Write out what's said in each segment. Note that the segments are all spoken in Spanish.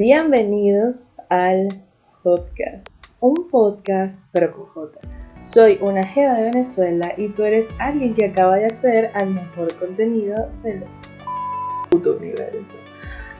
Bienvenidos al podcast, un podcast pero con. Soy una jeva de Venezuela y tú eres alguien que acaba de acceder al mejor contenido del puto universo.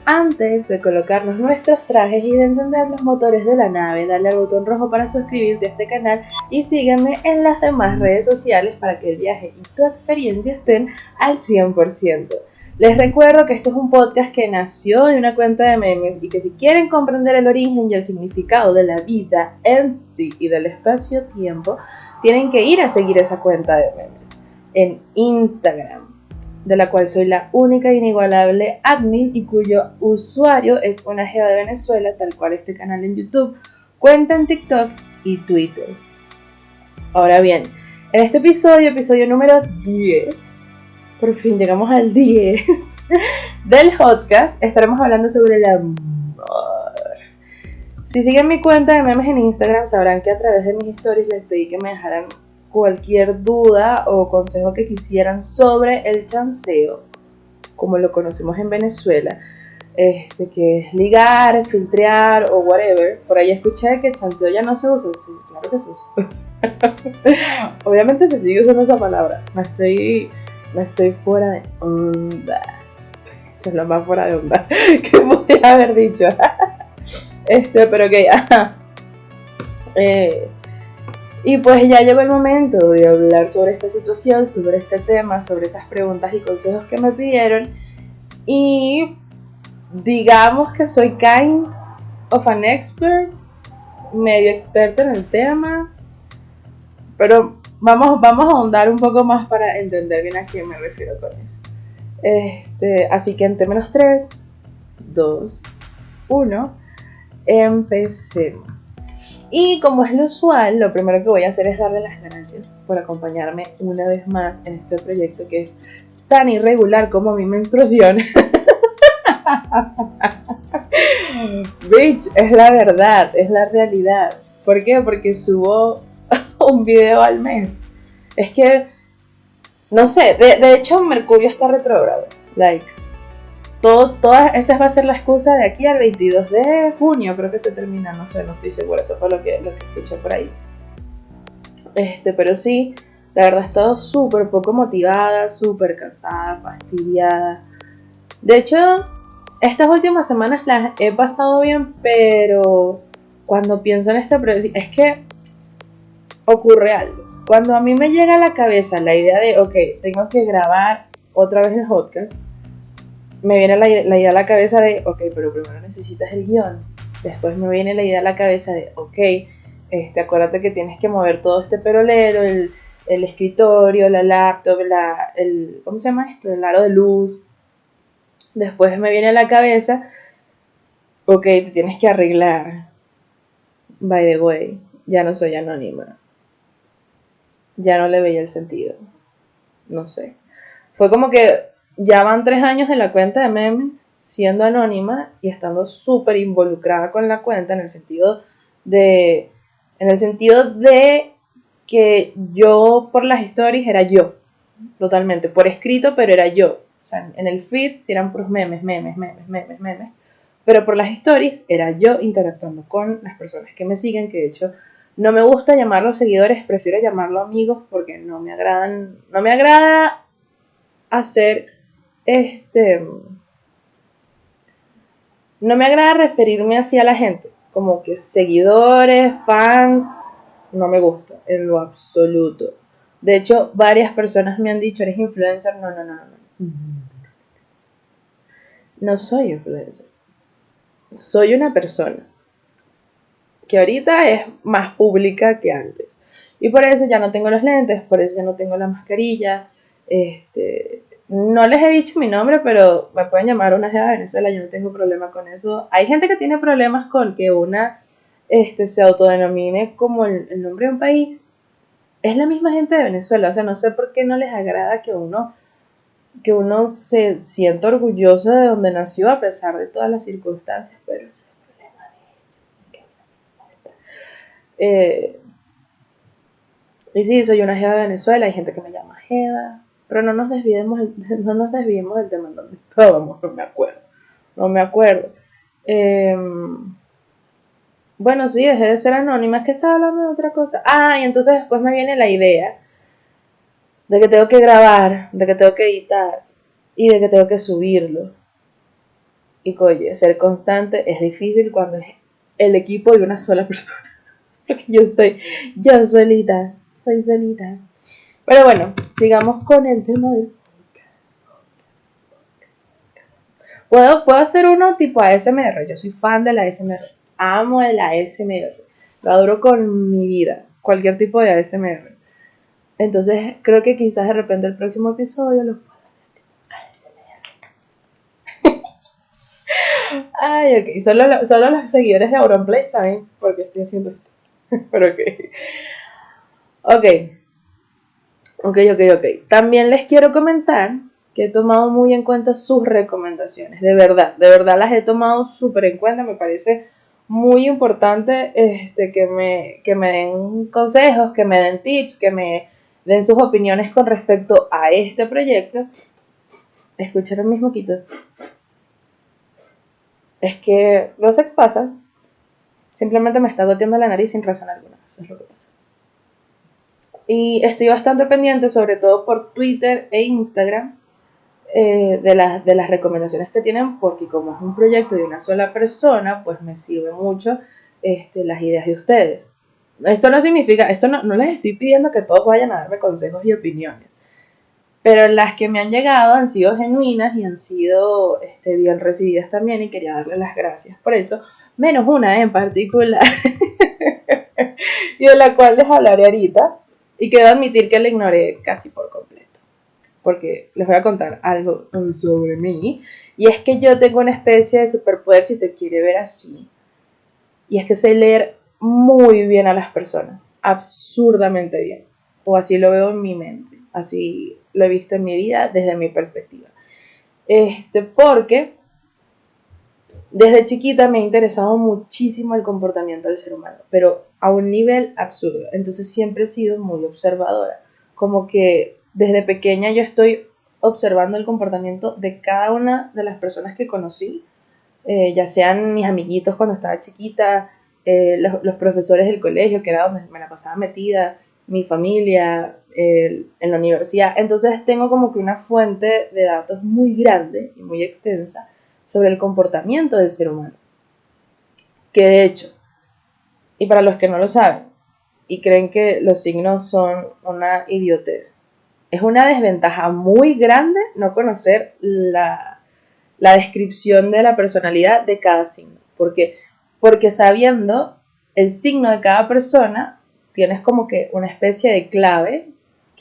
Antes de colocarnos nuestros trajes y de encender los motores de la nave, dale al botón rojo para suscribirte a este canal y sígueme en las demás redes sociales para que el viaje y tu experiencia estén al 100%. Les recuerdo que esto es un podcast que nació de una cuenta de memes y que si quieren comprender el origen y el significado de la vida en sí y del espacio-tiempo, tienen que ir a seguir esa cuenta de memes en Instagram, de la cual soy la única e inigualable admin y cuyo usuario es una jeva de Venezuela, tal cual este canal en YouTube, cuenta en TikTok y Twitter. Ahora bien, en este episodio, episodio número 10, por fin llegamos al 10 del podcast, estaremos hablando sobre el amor. Si siguen mi cuenta de memes en Instagram, sabrán que a través de mis stories les pedí que me dejaran cualquier duda o consejo que quisieran sobre el chanceo, como lo conocemos en Venezuela. Este, que es ligar, filtrear o whatever. Por ahí escuché que chanceo ya no se usa. Sí, claro que se usa. Obviamente se sigue usando esa palabra. Me estoy no estoy fuera de onda. Eso es lo más fuera de onda que podría haber dicho. este, pero que ya. Eh, y pues ya llegó el momento de hablar sobre esta situación, sobre este tema, sobre esas preguntas y consejos que me pidieron. Y digamos que soy kind of an expert, medio experta en el tema, pero vamos, vamos a ahondar un poco más para entender bien a qué me refiero con eso. Este, así que en términos 3, 2, 1, empecemos. Y como es lo usual, lo primero que voy a hacer es darle las gracias por acompañarme una vez más en este proyecto que es tan irregular como mi menstruación. Bitch, es la verdad, es la realidad. ¿Por qué? Porque subo un video al mes. Es que, no sé, de, hecho Mercurio está retrógrado. Like, todo, toda esa va a ser la excusa de aquí al 22 de junio, creo que se termina, no sé, no estoy segura, eso fue lo que, lo que escuché por ahí. Este, pero sí, la verdad he estado súper poco motivada, súper cansada, fastidiada. De hecho, estas últimas semanas las he pasado bien, pero cuando pienso en este es que ocurre algo. Cuando a mí me llega a la cabeza la idea de, ok, tengo que grabar otra vez el podcast, me viene la, idea a la cabeza de, ok, pero primero necesitas el guion. Después me viene la idea a la cabeza de, ok, este, acuérdate que tienes que mover todo este perolero, el, el escritorio, la laptop, la, el, ¿cómo se llama esto? El aro de luz. Después me viene a la cabeza, ok, te tienes que arreglar. By the way, ya no soy anónima ya no le veía el sentido. No sé. Fue como que ya van tres años en la cuenta de memes siendo anónima y estando súper involucrada con la cuenta en el sentido de en el sentido de que yo por las stories era yo totalmente por escrito pero era yo o sea en el feed si eran puros memes memes memes memes memes pero por las stories era yo interactuando con las personas que me siguen que de hecho no me gusta llamarlos seguidores, prefiero llamarlo amigos porque no me agradan, no me agrada hacer este no me agrada referirme así a la gente, como que seguidores, fans, no me gusta en lo absoluto. De hecho, varias personas me han dicho, "¿Eres influencer?" No, no, no, no. No, no soy influencer. Soy una persona que ahorita es más pública que antes. Y por eso ya no tengo los lentes, por eso ya no tengo la mascarilla. Este, no les he dicho mi nombre, pero me pueden llamar una jeva de Venezuela, yo no tengo problema con eso. Hay gente que tiene problemas con que una este, se autodenomine como el, el nombre de un país. Es la misma gente de Venezuela, o sea, no sé por qué no les agrada que uno que uno se sienta orgulloso de donde nació a pesar de todas las circunstancias, pero Eh, y sí, soy una jeva de Venezuela, hay gente que me llama jeva, pero no nos desviemos, no nos desviemos del tema en donde estábamos, no me acuerdo, no me acuerdo. Em, bueno, sí, dejé de ser anónima, es que estaba hablando de otra cosa. Ah, y entonces después me viene la idea de que tengo que grabar, de que tengo que editar y de que tengo que subirlo. Y oye, ser constante es difícil cuando es el equipo y una sola persona. Porque yo soy, yo solita, soy solita. Pero bueno, sigamos con el tema del. Puedo, puedo hacer uno tipo ASMR. Yo soy fan de la ASMR. Amo el ASMR. Lo adoro con mi vida. Cualquier tipo de ASMR. Entonces creo que quizás de repente el próximo episodio lo puedo hacer ASMR. Ay, ok. Solo, solo los seguidores de Auronplay saben por qué estoy haciendo esto. Pero ok. Ok. Ok, ok, ok. También les quiero comentar que he tomado muy en cuenta sus recomendaciones. De verdad, de verdad las he tomado súper en cuenta. Me parece muy importante este, que, me, que me den consejos, que me den tips, que me den sus opiniones con respecto a este proyecto. Escucharon mis moquitos. Es que no sé qué pasa. Simplemente me está goteando la nariz sin razón alguna. Eso es lo que pasa. Y estoy bastante pendiente, sobre todo por Twitter e Instagram, eh, de, las, de las recomendaciones que tienen, porque como es un proyecto de una sola persona, pues me sirve mucho este, las ideas de ustedes. Esto no significa, esto no, no les estoy pidiendo que todos vayan a darme consejos y opiniones, pero las que me han llegado han sido genuinas y han sido este, bien recibidas también y quería darles las gracias por eso, menos una en particular, y de la cual les hablaré ahorita, y quiero admitir que la ignoré casi por completo. Porque les voy a contar algo sobre mí. Y es que yo tengo una especie de superpoder, si se quiere ver así. Y es que sé leer muy bien a las personas. Absurdamente bien. O así lo veo en mi mente. Así lo he visto en mi vida desde mi perspectiva. Este, porque desde chiquita me ha interesado muchísimo el comportamiento del ser humano, pero a un nivel absurdo. Entonces siempre he sido muy observadora. Como que desde pequeña yo estoy observando el comportamiento de cada una de las personas que conocí, eh, ya sean mis amiguitos cuando estaba chiquita, eh, los, profesores del colegio, que era donde me la pasaba metida, mi familia, en la universidad. Entonces tengo como que una fuente de datos muy grande y muy extensa sobre el comportamiento del ser humano. Que de hecho, y para los que no lo saben y creen que los signos son una idiotez, es una desventaja muy grande no conocer la, la descripción de la personalidad de cada signo. Porque, porque sabiendo el signo de cada persona, tienes como que una especie de clave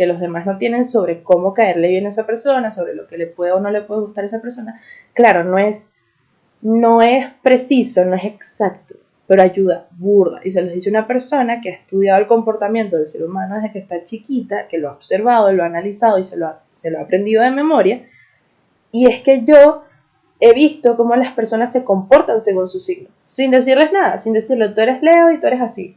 que los demás no tienen sobre cómo caerle bien a esa persona, sobre lo que le puede o no le puede gustar a esa persona, claro, no es, no es preciso, no es exacto, pero ayuda burda. Y se los dice una persona que ha estudiado el comportamiento del ser humano desde que está chiquita, que lo ha observado, lo ha analizado y se lo ha, se lo ha aprendido de memoria. Y es que yo he visto cómo las personas se comportan según su signo, sin decirles nada, sin decirle tú eres Leo y tú eres así,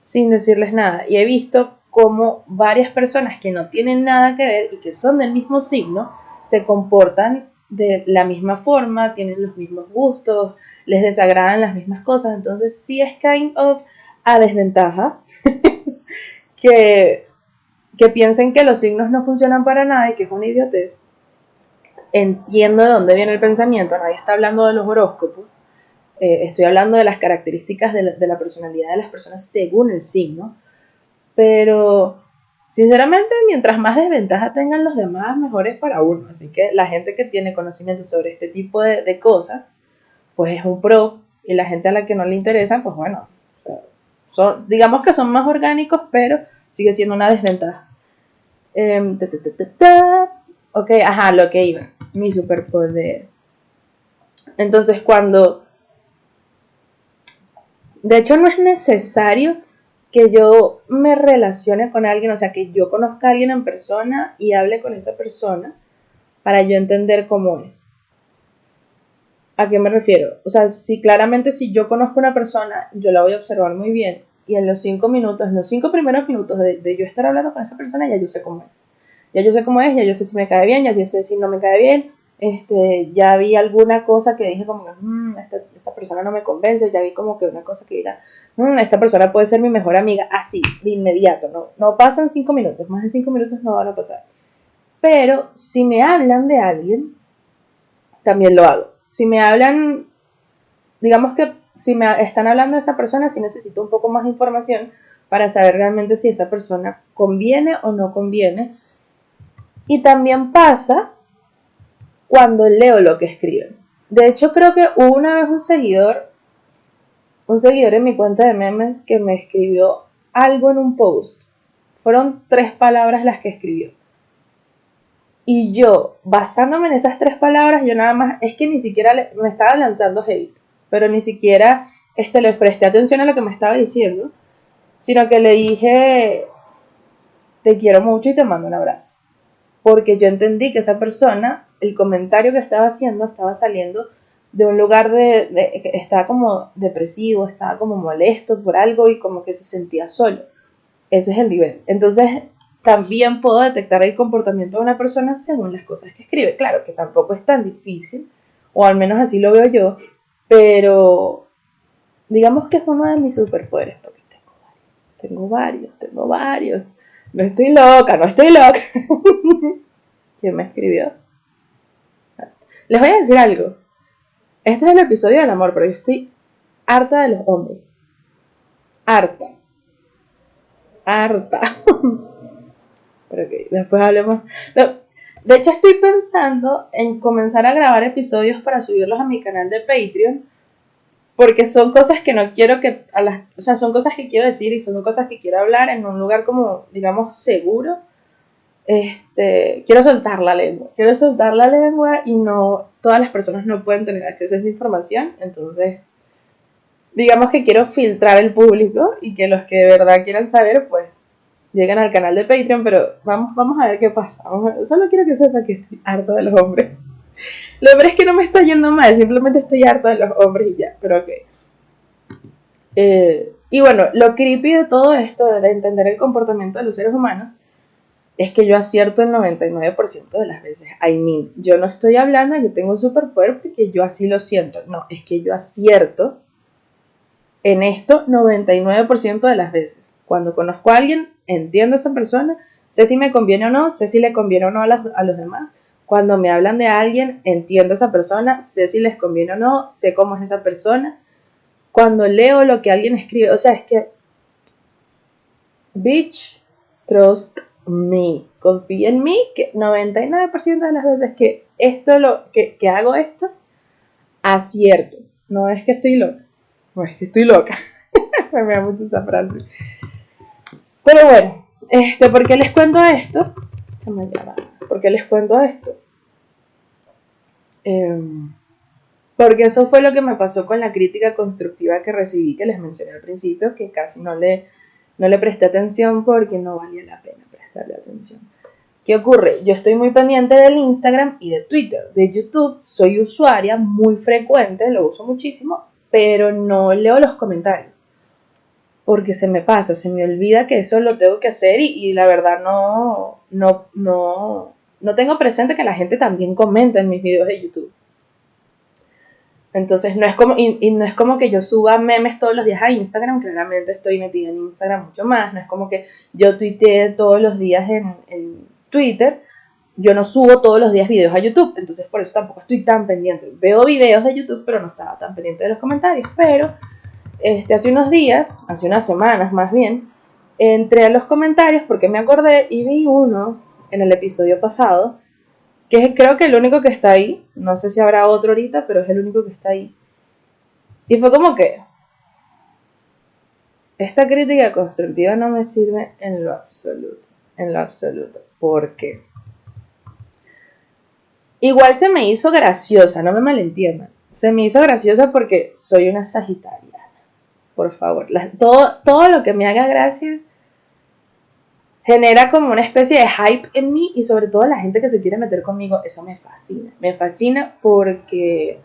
sin decirles nada. Y he visto como varias personas que no tienen nada que ver y que son del mismo signo se comportan de la misma forma, tienen los mismos gustos, les desagradan las mismas cosas, entonces sí es kind of a desventaja que, que piensen que los signos no funcionan para nada y que es una idiotez. Entiendo de dónde viene el pensamiento, nadie está hablando de los horóscopos, eh, estoy hablando de las características de la personalidad de las personas según el signo, pero sinceramente, mientras más desventaja tengan los demás, mejor es para uno. Así que la gente que tiene conocimiento sobre este tipo de, cosas, pues es un pro. Y la gente a la que no le interesa, pues bueno, son, digamos que son más orgánicos, pero sigue siendo una desventaja. Em, ok, ajá, lo que iba. Mi superpoder. Entonces, cuando. De hecho, no es necesario que yo me relacione con alguien, o sea, que yo conozca a alguien en persona y hable con esa persona para yo entender cómo es. ¿A qué me refiero? O sea, si claramente si yo conozco a una persona, yo la voy a observar muy bien y en los cinco minutos, en los cinco primeros minutos de, de yo estar hablando con esa persona, ya yo sé cómo es. Ya yo sé cómo es, ya yo sé si me cae bien, ya yo sé si no me cae bien, este, ya vi alguna cosa que dije como, mmm, esta, persona no me convence, ya vi como que una cosa que diga, mmm, esta persona puede ser mi mejor amiga, así, de inmediato, no, no pasan cinco minutos, más de cinco minutos no van a pasar. Pero si me hablan de alguien, también lo hago. Si me hablan, digamos que si me están hablando de esa persona, si necesito un poco más de información para saber realmente si esa persona conviene o no conviene. Y también pasa cuando leo lo que escriben. De hecho, creo que hubo una vez un seguidor, un seguidor en mi cuenta de memes que me escribió algo en un post. Fueron tres palabras las que escribió. Y yo, basándome en esas tres palabras, yo nada más, es que ni siquiera me estaba lanzando hate, pero ni siquiera este, le presté atención a lo que me estaba diciendo, sino que le dije, te quiero mucho y te mando un abrazo. Porque yo entendí que esa persona el comentario que estaba haciendo estaba saliendo de un lugar de, estaba como depresivo, estaba como molesto por algo y como que se sentía solo. Ese es el nivel. Entonces, también puedo detectar el comportamiento de una persona según las cosas que escribe. Claro que tampoco es tan difícil, o al menos así lo veo yo, pero digamos que es uno de mis superpoderes, porque tengo varios, tengo varios, tengo varios. No estoy loca, no estoy loca. ¿Quién me escribió? Les voy a decir algo. Este es el episodio del amor, pero yo estoy harta de los hombres. Harta. Harta. pero ok, después hablemos. De hecho, estoy pensando en comenzar a grabar episodios para subirlos a mi canal de Patreon. Porque son cosas que no quiero que. A las, o sea, son cosas que quiero decir y son cosas que quiero hablar en un lugar como, digamos, seguro este, quiero soltar la lengua, quiero soltar la lengua y no, todas las personas no pueden tener acceso a esa información, entonces, digamos que quiero filtrar el público y que los que de verdad quieran saber, pues, lleguen al canal de Patreon, pero vamos, vamos a ver qué pasa, solo quiero que sepa que estoy harto de los hombres. Lo peor es que no me está yendo mal, simplemente estoy harto de los hombres y ya, pero ok. Eh, y bueno, lo creepy de todo esto, de entender el comportamiento de los seres humanos, es que yo acierto el 99% de las veces. I mean, yo no estoy hablando de que tengo un superpoder porque yo así lo siento. No, es que yo acierto en esto 99% de las veces. Cuando conozco a alguien, entiendo a esa persona, sé si me conviene o no, sé si le conviene o no a, a los demás. Cuando me hablan de alguien, entiendo a esa persona, sé si les conviene o no, sé cómo es esa persona. Cuando leo lo que alguien escribe, o sea, es que, bitch, trust mí, confía en mí, que 99% de las veces que esto lo que, hago esto, acierto. No es que estoy loca, no es que estoy loca. Me da mucho esa frase. Pero bueno, este, ¿por qué les cuento esto? Se me. ¿Por qué les cuento esto? Em, porque eso fue lo que me pasó con la crítica constructiva que recibí, que les mencioné al principio, que casi no le, no le presté atención porque no valía la pena prestarle atención. ¿Qué ocurre? Yo estoy muy pendiente del Instagram y de Twitter. De YouTube soy usuaria muy frecuente, lo uso muchísimo, pero no leo los comentarios. Porque se me pasa, se me olvida que eso lo tengo que hacer y, la verdad no, no, no, no tengo presente que la gente también comenta en mis videos de YouTube. Entonces no es como, y, no es como que yo suba memes todos los días a Instagram, claramente estoy metida en Instagram mucho más, no es como que yo tuitee todos los días en, en Twitter, yo no subo todos los días videos a YouTube, entonces por eso tampoco estoy tan pendiente. Veo videos de YouTube, pero no estaba tan pendiente de los comentarios, pero este, hace unos días, hace unas semanas más bien, entré a los comentarios porque me acordé y vi uno en el episodio pasado que creo que el único que está ahí, no sé si habrá otro ahorita, pero es el único que está ahí. Y fue como que esta crítica constructiva no me sirve en lo absoluto, en lo absoluto, porque igual se me hizo graciosa, no me malentiendan, se me hizo graciosa porque soy una sagitariana, por favor, todo, todo lo que me haga gracia genera como una especie de hype en mí y sobre todo la gente que se quiere meter conmigo, eso me fascina. Me fascina porque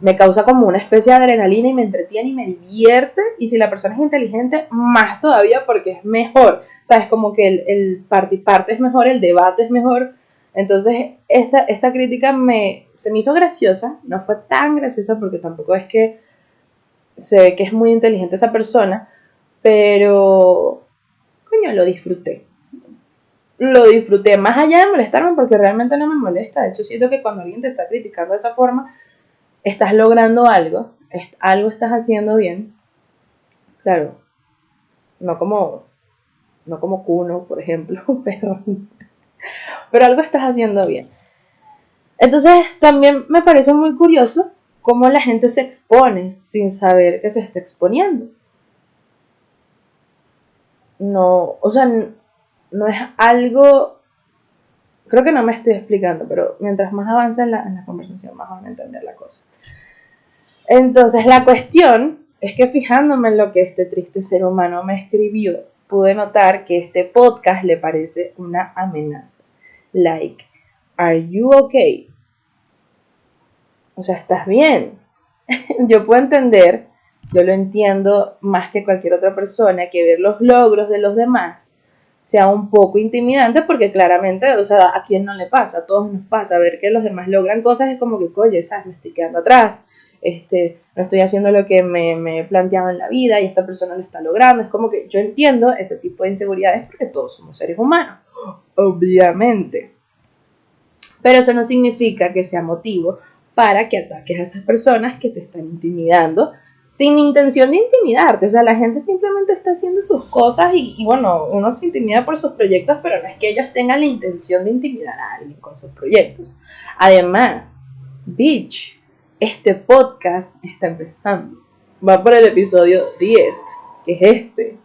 me causa como una especie de adrenalina y me entretiene y me divierte. Y si la persona es inteligente, más todavía porque es mejor. ¿Sabes? Como que el, el parte parte es mejor, el debate es mejor. Entonces, esta, esta crítica me, se me hizo graciosa, no fue tan graciosa porque tampoco es que se ve que es muy inteligente esa persona, pero, lo disfruté. Lo disfruté, más allá de molestarme, porque realmente no me molesta. De hecho, siento que cuando alguien te está criticando de esa forma, estás logrando algo, algo estás haciendo bien. Claro, no como, no como Kuno, por ejemplo, pero, pero algo estás haciendo bien. Entonces, también me parece muy curioso cómo la gente se expone sin saber que se está exponiendo. No, o sea, no es algo, creo que no me estoy explicando, pero mientras más avance en la, en la conversación, más van a entender la cosa. Entonces, la cuestión es que fijándome en lo que este triste ser humano me escribió, pude notar que este podcast le parece una amenaza. Like, are you okay? O sea, estás bien. yo puedo entender, yo lo entiendo más que cualquier otra persona, que ver los logros de los demás sea un poco intimidante porque claramente, o sea, a quién no le pasa, a todos nos pasa, ver que los demás logran cosas es como que, oye, ¿sabes? Me estoy quedando atrás, este, no estoy haciendo lo que me, me, he planteado en la vida y esta persona lo está logrando. Es como que yo entiendo ese tipo de inseguridades porque todos somos seres humanos, obviamente. Pero eso no significa que sea motivo para que ataques a esas personas que te están intimidando sin intención de intimidarte. O sea, la gente simplemente está haciendo sus cosas y, bueno, uno se intimida por sus proyectos, pero no es que ellos tengan la intención de intimidar a alguien con sus proyectos. Además, bitch, este podcast está empezando. Va por el episodio 10, que es este.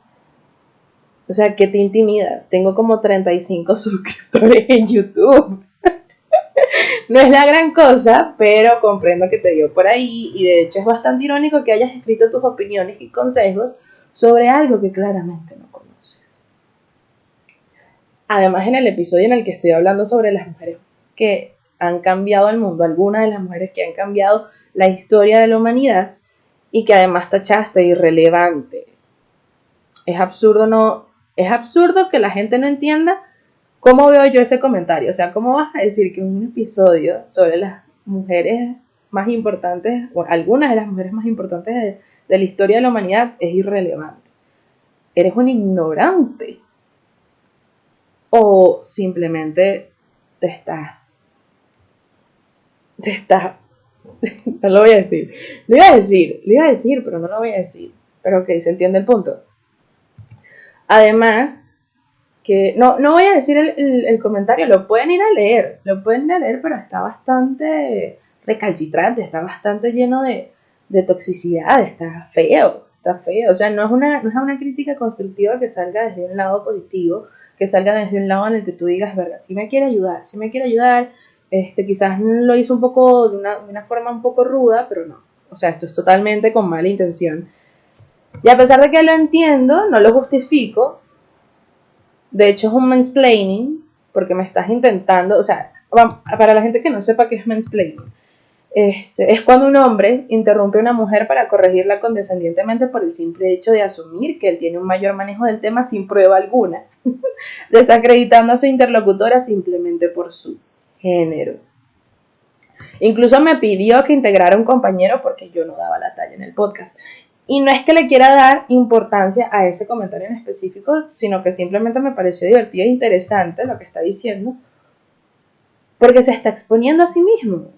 O sea, ¿qué te intimida? Tengo como 35 suscriptores en YouTube. No es la gran cosa, pero comprendo que te dio por ahí y de hecho es bastante irónico que hayas escrito tus opiniones y consejos sobre algo que claramente no conoces. Además, en el episodio en el que estoy hablando sobre las mujeres que han cambiado el mundo, algunas de las mujeres que han cambiado la historia de la humanidad y que además tachaste irrelevante. Es absurdo no es absurdo que la gente no entienda ¿Cómo veo yo ese comentario? O sea, ¿cómo vas a decir que un episodio sobre las mujeres más importantes, o algunas de las mujeres más importantes de, la historia de la humanidad, es irrelevante? Eres un ignorante. O simplemente te estás. Te estás. no lo voy a decir. Lo iba a decir, lo iba a decir, pero no lo voy a decir. Pero ok, se entiende el punto. Además, no, no voy a decir el, comentario, lo pueden ir a leer, lo pueden ir a leer, pero está bastante recalcitrante, está bastante lleno de, toxicidad, está feo, está feo, o sea, no es, una, no es una crítica constructiva que salga desde un lado positivo, que salga desde un lado en el que tú digas, verga, si me quiere ayudar, si me quiere ayudar, este, quizás lo hizo un poco, de una, de una forma un poco ruda, pero no, o sea, esto es totalmente con mala intención. Y a pesar de que lo entiendo, no lo justifico, de hecho, es un mansplaining, porque me estás intentando, o sea, para la gente que no sepa qué es mansplaining, este, es cuando un hombre interrumpe a una mujer para corregirla condescendientemente por el simple hecho de asumir que él tiene un mayor manejo del tema sin prueba alguna, desacreditando a su interlocutora simplemente por su género. Incluso me pidió que integrara un compañero porque yo no daba la talla en el podcast. Y no es que le quiera dar importancia a ese comentario en específico, sino que simplemente me pareció divertido e interesante lo que está diciendo, porque se está exponiendo a sí mismo.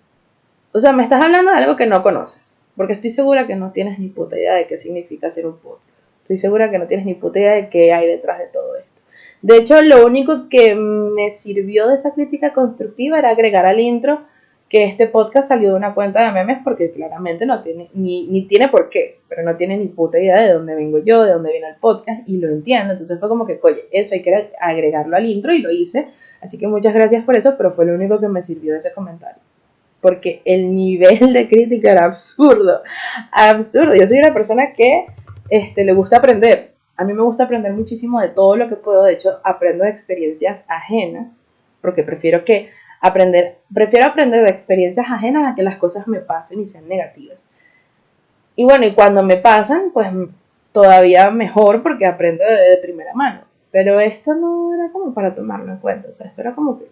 O sea, me estás hablando de algo que no conoces, porque estoy segura que no tienes ni puta idea de qué significa hacer un podcast. Estoy segura que no tienes ni puta idea de qué hay detrás de todo esto. De hecho, lo único que me sirvió de esa crítica constructiva era agregar al intro que este podcast salió de una cuenta de memes porque claramente no tiene, ni, ni, tiene por qué, pero no tiene ni puta idea de dónde vengo yo, de dónde viene el podcast y lo entiendo. Entonces fue como que, oye, eso hay que agregarlo al intro y lo hice. Así que muchas gracias por eso, pero fue lo único que me sirvió de ese comentario. Porque el nivel de crítica era absurdo, absurdo. Yo soy una persona que este, le gusta aprender. A mí me gusta aprender muchísimo de todo lo que puedo. De hecho, aprendo de experiencias ajenas, porque prefiero que aprender, prefiero aprender de experiencias ajenas a que las cosas me pasen y sean negativas. Y bueno, y cuando me pasan, pues todavía mejor porque aprendo de, primera mano. Pero esto no era como para tomarlo en cuenta, o sea, esto era como que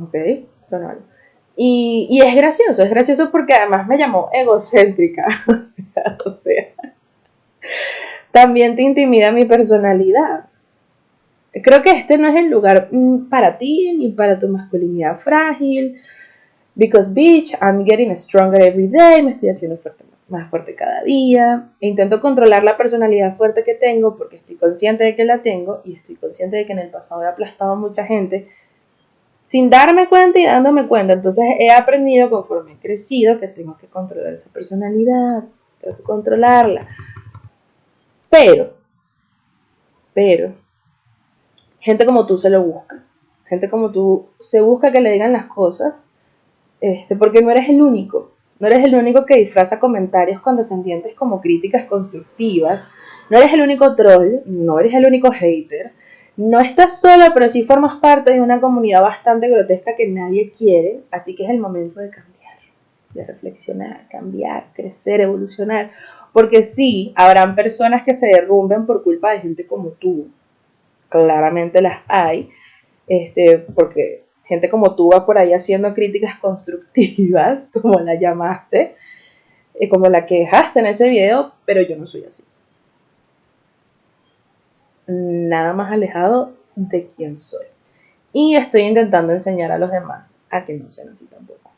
Ok, vale. Y, y, es gracioso, es gracioso porque además me llamó egocéntrica. o sea, o sea también te intimida mi personalidad. Creo que este no es el lugar mm, para ti ni para tu masculinidad frágil. Because, bitch, I'm getting stronger every day. Me estoy haciendo más fuerte cada día. E intento controlar la personalidad fuerte que tengo porque estoy consciente de que la tengo y estoy consciente de que en el pasado he aplastado a mucha gente sin darme cuenta y dándome cuenta. Entonces he aprendido conforme he crecido que tengo que controlar esa personalidad, tengo que controlarla. Pero, pero, gente como tú se lo busca. Gente como tú se busca que le digan las cosas, este, porque no eres el único. No eres el único que disfraza comentarios condescendientes como críticas constructivas. No eres el único troll, no eres el único hater. No estás sola, pero sí formas parte de una comunidad bastante grotesca que nadie quiere, así que es el momento de cambiar, de reflexionar, cambiar, crecer, evolucionar. Porque sí, habrán personas que se derrumben por culpa de gente como tú. Claramente las hay. Este, porque gente como tú va por ahí haciendo críticas constructivas, como la llamaste, y como la que dejaste en ese video, pero yo no soy así. Nada más alejado de quién soy. Y estoy intentando enseñar a los demás a que no sean así tampoco.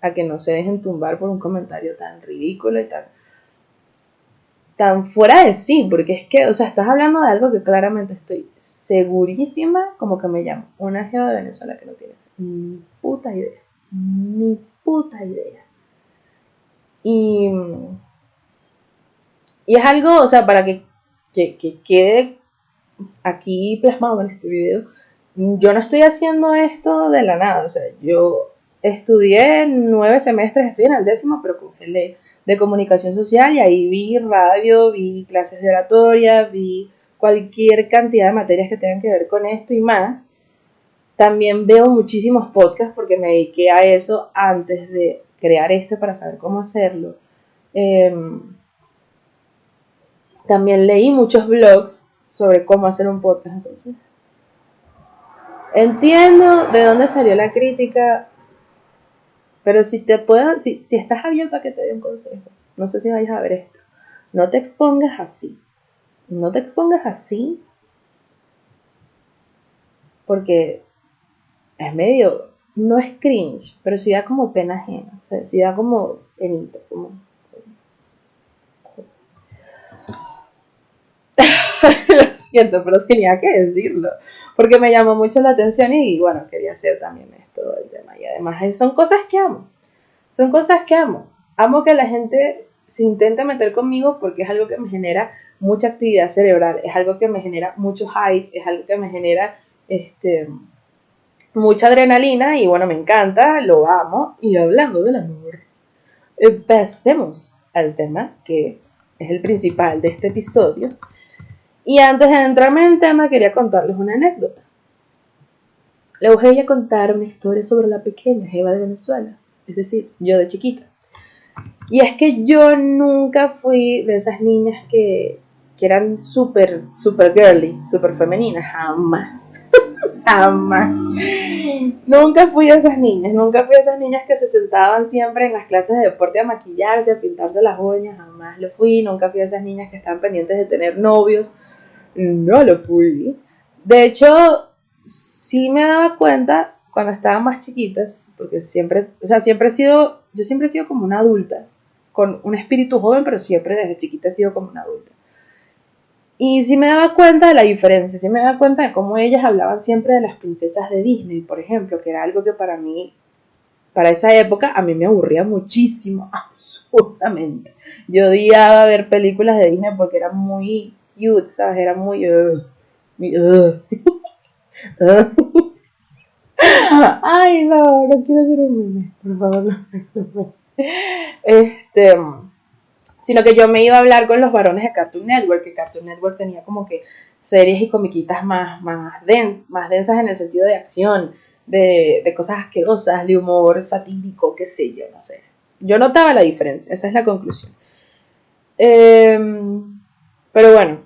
A que no se dejen tumbar por un comentario tan ridículo y tan tan fuera de sí, porque es que, o sea, estás hablando de algo que claramente estoy segurísima como que me llamo una jeva de Venezuela que no tienes ni puta idea, ni puta idea. Y, y es algo, o sea, para que, que, que quede aquí plasmado en este video, yo no estoy haciendo esto de la nada, o sea, yo estudié nueve semestres, estoy en el décimo, pero congelé de comunicación social y ahí vi radio, vi clases de oratoria, vi cualquier cantidad de materias que tengan que ver con esto y más. También veo muchísimos podcasts porque me dediqué a eso antes de crear este para saber cómo hacerlo. Em, también leí muchos blogs sobre cómo hacer un podcast. Entonces, entiendo de dónde salió la crítica, pero si te puedo, si, si estás abierto a que te dé un consejo, no sé si vayas a ver esto, no te expongas así. No te expongas así porque es medio, no es cringe, pero sí da como pena ajena, o sea, sí da como penita, como... Lo siento, pero tenía que decirlo, porque me llamó mucho la atención y bueno, quería hacer también esto además son cosas que amo. Son cosas que amo. Amo que la gente se intente meter conmigo porque es algo que me genera mucha actividad cerebral, es algo que me genera mucho hype, es algo que me genera este, mucha adrenalina y bueno, me encanta, lo amo. Y hablando del amor, empecemos al tema que es el principal de este episodio. Y antes de entrarme en el tema, quería contarles una anécdota. Le voy a contar una historia sobre la pequeña Eva de Venezuela, es decir, yo de chiquita. Y es que yo nunca fui de esas niñas que, que eran súper, súper girly, súper femeninas, jamás. jamás. Nunca fui de esas niñas, nunca fui de esas niñas que se sentaban siempre en las clases de deporte a maquillarse, a pintarse las uñas, jamás lo fui. Nunca fui de esas niñas que estaban pendientes de tener novios, no lo fui. De hecho, sí me daba cuenta cuando estaban más chiquitas, porque siempre, o sea, siempre he sido, yo siempre he sido como una adulta, con un espíritu joven, pero siempre desde chiquita he sido como una adulta. Y sí me daba cuenta de la diferencia, sí me daba cuenta de cómo ellas hablaban siempre de las princesas de Disney, por ejemplo, que era algo que para mí, para esa época, a mí me aburría muchísimo, absolutamente. Yo odiaba ver películas de Disney porque eran muy cute, ¿sabes? Era muy... Uh, muy uh. Ay, no, no quiero hacer un meme, por favor, no. Este, sino que yo me iba a hablar con los varones de Cartoon Network, que Cartoon Network tenía como que series y comiquitas más, más, más densas en el sentido de acción, de, de cosas asquerosas, de humor satírico, qué sé yo, no sé. Yo notaba la diferencia, esa es la conclusión. Em, pero bueno,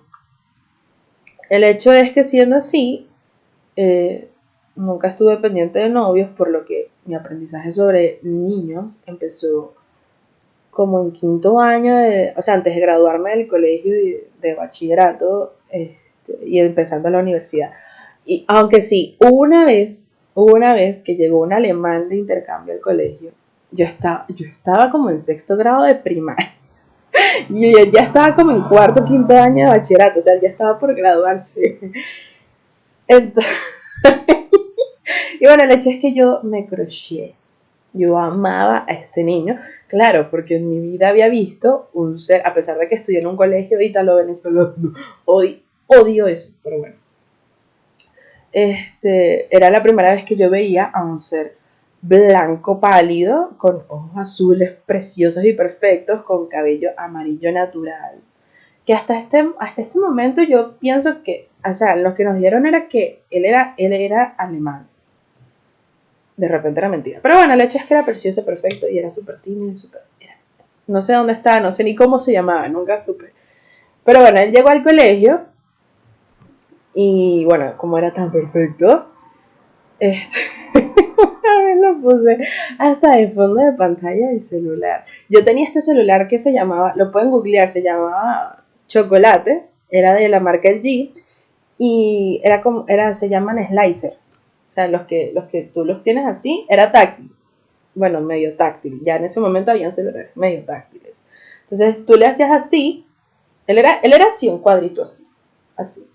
el hecho es que siendo así, eh, nunca estuve pendiente de novios, por lo que mi aprendizaje sobre niños empezó como en quinto año, o sea, antes de graduarme del colegio de bachillerato este, y empezando la universidad. Y aunque sí, una vez, una vez que llegó un alemán de intercambio al colegio, yo estaba, yo estaba como en sexto grado de primaria. Y ya estaba como en cuarto, quinto año de bachillerato, o sea, ya estaba por graduarse. Entonces, y bueno, el hecho es que yo me croché. Yo amaba a este niño, claro, porque en mi vida había visto un ser, a pesar de que estudié en un colegio ítalo-venezolano, odio, odio eso, pero bueno. Este, era la primera vez que yo veía a un ser blanco pálido, con ojos azules preciosos y perfectos, con cabello amarillo natural. Que hasta este, hasta este momento yo pienso que, o sea, lo que nos dieron era que él era, él era alemán. De repente era mentira. Pero bueno, el hecho es que era precioso, perfecto y era súper tímido, súper... No sé dónde estaba, no sé ni cómo se llamaba, nunca supe. Pero bueno, él llegó al colegio y bueno, como era tan perfecto, este, lo puse hasta de fondo de pantalla del celular. Yo tenía este celular que se llamaba, lo pueden googlear, se llamaba Chocolate, era de la marca LG y era como, era, se llaman slicer. O sea, los que, los que tú los tienes así, era táctil. Bueno, medio táctil. Ya en ese momento habían celulares medio táctiles. Entonces tú le hacías así, él era, él era así, un cuadrito así, así,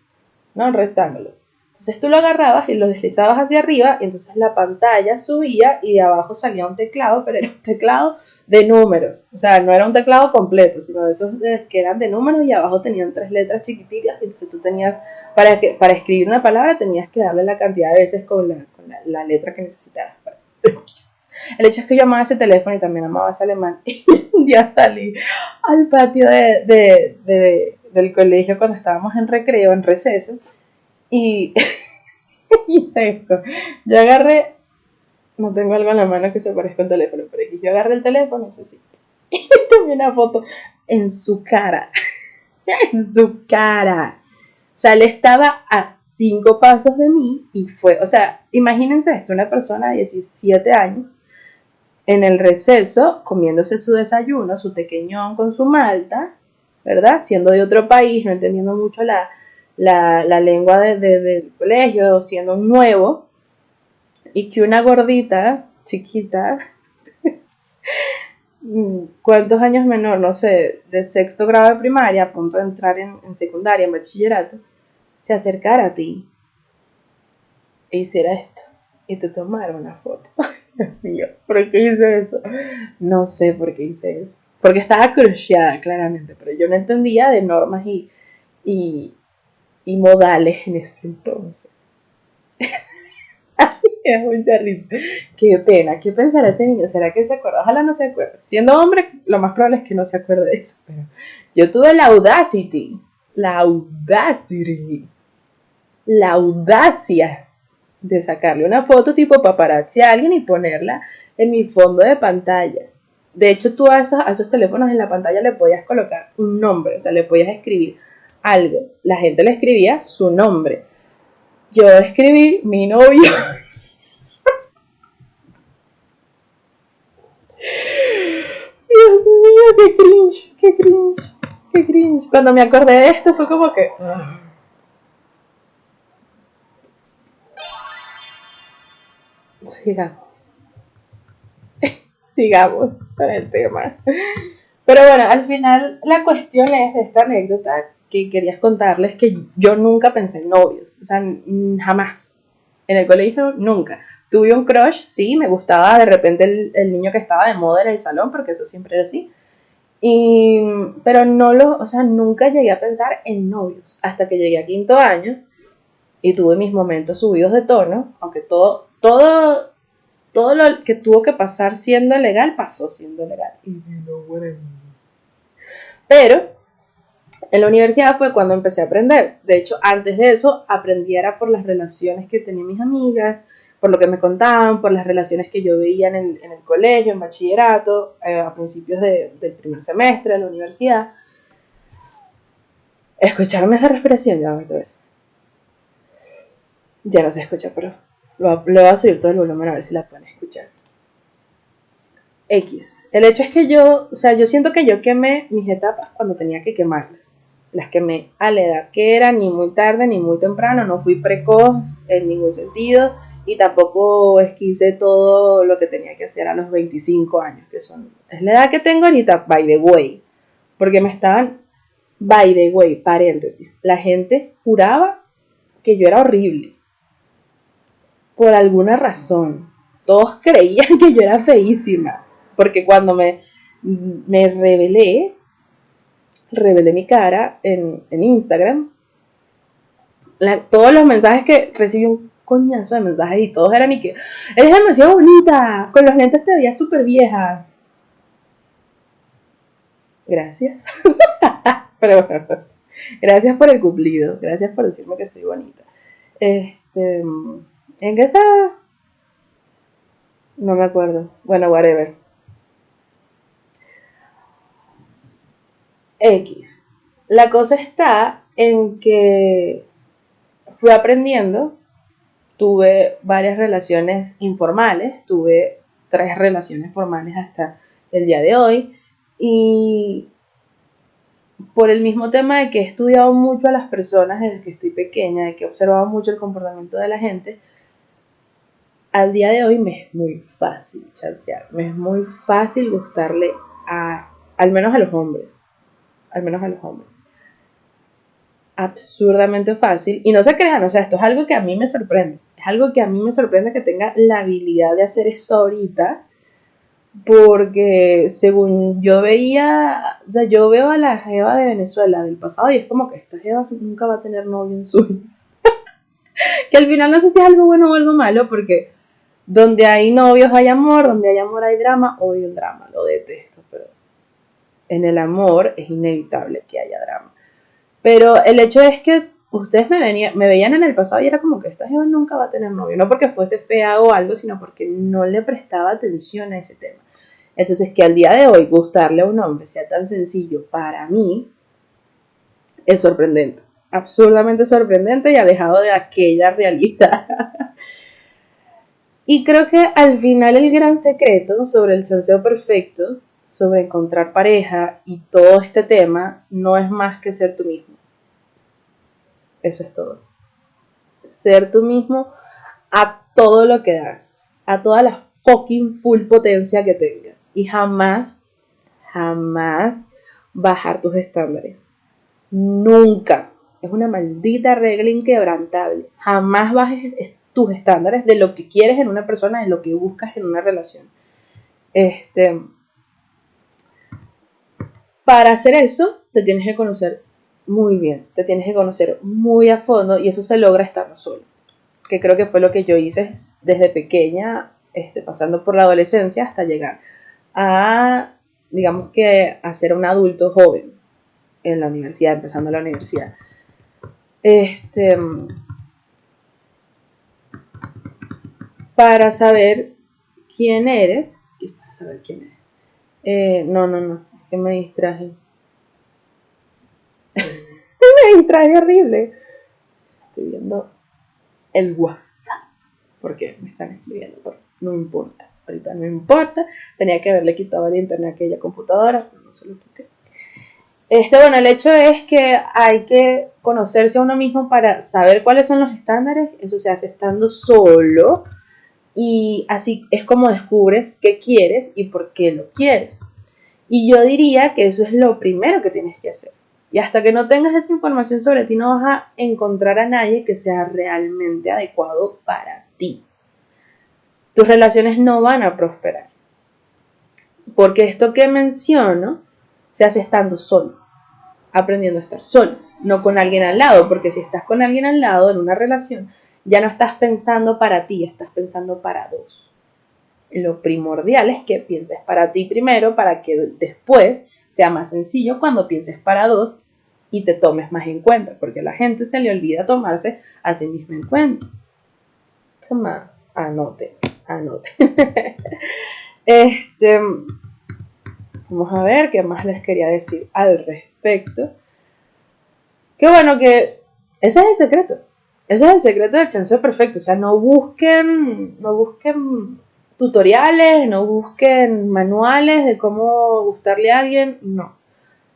¿no? Un rectángulo. Entonces tú lo agarrabas y lo deslizabas hacia arriba y entonces la pantalla subía y de abajo salía un teclado, pero era un teclado de números. O sea, no era un teclado completo, sino de esos que eran de números y abajo tenían tres letras chiquititas. Entonces tú tenías, para, que, para escribir una palabra tenías que darle la cantidad de veces con la, con la, letra que necesitaras. El hecho es que yo amaba ese teléfono y también amaba ese alemán. Y un día salí al patio de, de, de, del colegio cuando estábamos en recreo, en receso y hice esto. Yo agarré, no tengo algo en la mano que se parezca al teléfono, pero aquí yo agarré el teléfono, eso sí, y tomé una foto en su cara. en su cara. O sea, él estaba a cinco pasos de mí y fue, o sea, imagínense esto, una persona de 17 años en el receso comiéndose su desayuno, su tequeñón con su malta, ¿verdad? Siendo de otro país, no entendiendo mucho la, la, lengua de, del colegio, siendo un nuevo, y que una gordita, chiquita, ¿cuántos años menor? No sé, de sexto grado de primaria, a punto de entrar en, secundaria, en bachillerato, se acercara a ti e hiciera esto y te tomara una foto. Dios mío, ¿por qué hice eso? No sé por qué hice eso. Porque estaba cruciada, claramente, pero yo no entendía de normas y, y modales en ese entonces. es mucha risa. Qué pena. ¿Qué pensará ese niño? ¿Será que se acuerda? Ojalá no se acuerde. Siendo hombre, lo más probable es que no se acuerde de eso. Pero yo tuve la audacity. La audacity. La audacia de sacarle una foto tipo paparazzi a alguien y ponerla en mi fondo de pantalla. De hecho, tú a esos, a esos teléfonos en la pantalla le podías colocar un nombre, o sea, le podías escribir algo. La gente le escribía su nombre. Yo escribí mi novio. Dios mío, qué cringe, qué cringe, qué cringe. Cuando me acordé de esto fue como que... Ah. Sigamos. Sigamos con el tema. Pero bueno, al final la cuestión es de esta anécdota que querías contarles que yo nunca pensé en novios, o sea, jamás. En el colegio, nunca. Tuve un crush, sí, me gustaba de repente el, niño que estaba de moda en el salón, porque eso siempre era así. Y, pero no lo, o sea, nunca llegué a pensar en novios, hasta que llegué a quinto año y tuve mis momentos subidos de tono, aunque todo, todo, todo lo que tuvo que pasar siendo legal, pasó siendo legal. Pero en la universidad fue cuando empecé a aprender. De hecho, antes de eso, aprendiera por las relaciones que tenía mis amigas, por lo que me contaban, por las relaciones que yo veía en el, colegio, en bachillerato, eh, a principios del primer semestre de la universidad. Escucharme esa respiración ya otra vez. Ya no se escucha, pero Lo, le voy a subir todo el volumen a ver si la pueden escuchar. X. El hecho es que yo, o sea, yo siento que yo quemé mis etapas cuando tenía que quemarlas. Las quemé a la edad que era, ni muy tarde ni muy temprano, no fui precoz en ningún sentido y tampoco es que hice todo lo que tenía que hacer a los 25 años, que son, es la edad que tengo ahorita, by the way, porque me estaban, by the way, paréntesis, la gente juraba que yo era horrible, por alguna razón, todos creían que yo era feísima porque cuando me, me revelé, revelé mi cara en, Instagram, todos los mensajes que recibí un coñazo de mensajes y todos eran y que eres demasiado bonita, con los lentes te veías súper vieja. Gracias. Pero gracias por el cumplido, gracias por decirme que soy bonita. Este, ¿en qué estaba? No me acuerdo. Bueno, whatever. X. La cosa está en que fui aprendiendo, tuve varias relaciones informales, tuve tres relaciones formales hasta el día de hoy y por el mismo tema de que he estudiado mucho a las personas desde que estoy pequeña, de que he observado mucho el comportamiento de la gente, al día de hoy me es muy fácil chancear, me es muy fácil gustarle a, al menos a los hombres al menos a los hombres. Absurdamente fácil. Y no se crean, o sea, esto es algo que a mí me sorprende. Es algo que a mí me sorprende que tenga la habilidad de hacer esto ahorita. Porque según yo veía, o sea, yo veo a la Jeva de Venezuela del pasado y es como que esta Jeva nunca va a tener novio en su vida. que al final no sé si es algo bueno o algo malo, porque donde hay novios hay amor, donde hay amor hay drama, odio el drama, lo detesto, en el amor es inevitable que haya drama. Pero el hecho es que ustedes me, me veían en el pasado y era como que esta joven nunca va a tener novio. No porque fuese fea o algo, sino porque no le prestaba atención a ese tema. Entonces, que al día de hoy gustarle a un hombre sea tan sencillo para mí es sorprendente. Absurdamente sorprendente y alejado de aquella realidad. y creo que al final el gran secreto sobre el chanceo perfecto sobre encontrar pareja y todo este tema no es más que ser tú mismo. Eso es todo. Ser tú mismo a todo lo que das, a toda la fucking full potencia que tengas y jamás, jamás bajar tus estándares. Nunca. Es una maldita regla inquebrantable. Jamás bajes tus estándares de lo que quieres en una persona, de lo que buscas en una relación. Este, para hacer eso, te tienes que conocer muy bien, te tienes que conocer muy a fondo y eso se logra estando solo. Que creo que fue lo que yo hice desde pequeña, este, pasando por la adolescencia hasta llegar a, digamos que, a ser un adulto joven en la universidad, empezando la universidad. Este, para saber quién eres, para saber quién eres. Eh, no, no, no que me distraje. me distraje horrible. Estoy viendo el WhatsApp. Porque me están escribiendo, pero no importa. Ahorita no importa. Tenía que haberle quitado el internet a aquella computadora, pero no se lo quité. Este, bueno, el hecho es que hay que conocerse a uno mismo para saber cuáles son los estándares. Eso se hace estando solo. Y así es como descubres qué quieres y por qué lo quieres. Y yo diría que eso es lo primero que tienes que hacer. Y hasta que no tengas esa información sobre ti, no vas a encontrar a nadie que sea realmente adecuado para ti. Tus relaciones no van a prosperar. Porque esto que menciono se hace estando solo, aprendiendo a estar solo, no con alguien al lado, porque si estás con alguien al lado en una relación, ya no estás pensando para ti, estás pensando para dos lo primordial es que pienses para ti primero para que después sea más sencillo cuando pienses para dos y te tomes más en cuenta, porque a la gente se le olvida tomarse a sí misma en cuenta. Toma, anote, anote. este, vamos a ver qué más les quería decir al respecto. Qué bueno que ese es el secreto. Ese es el secreto del chanceo perfecto. O sea, no busquen, no busquen tutoriales, no busquen manuales de cómo gustarle a alguien. No.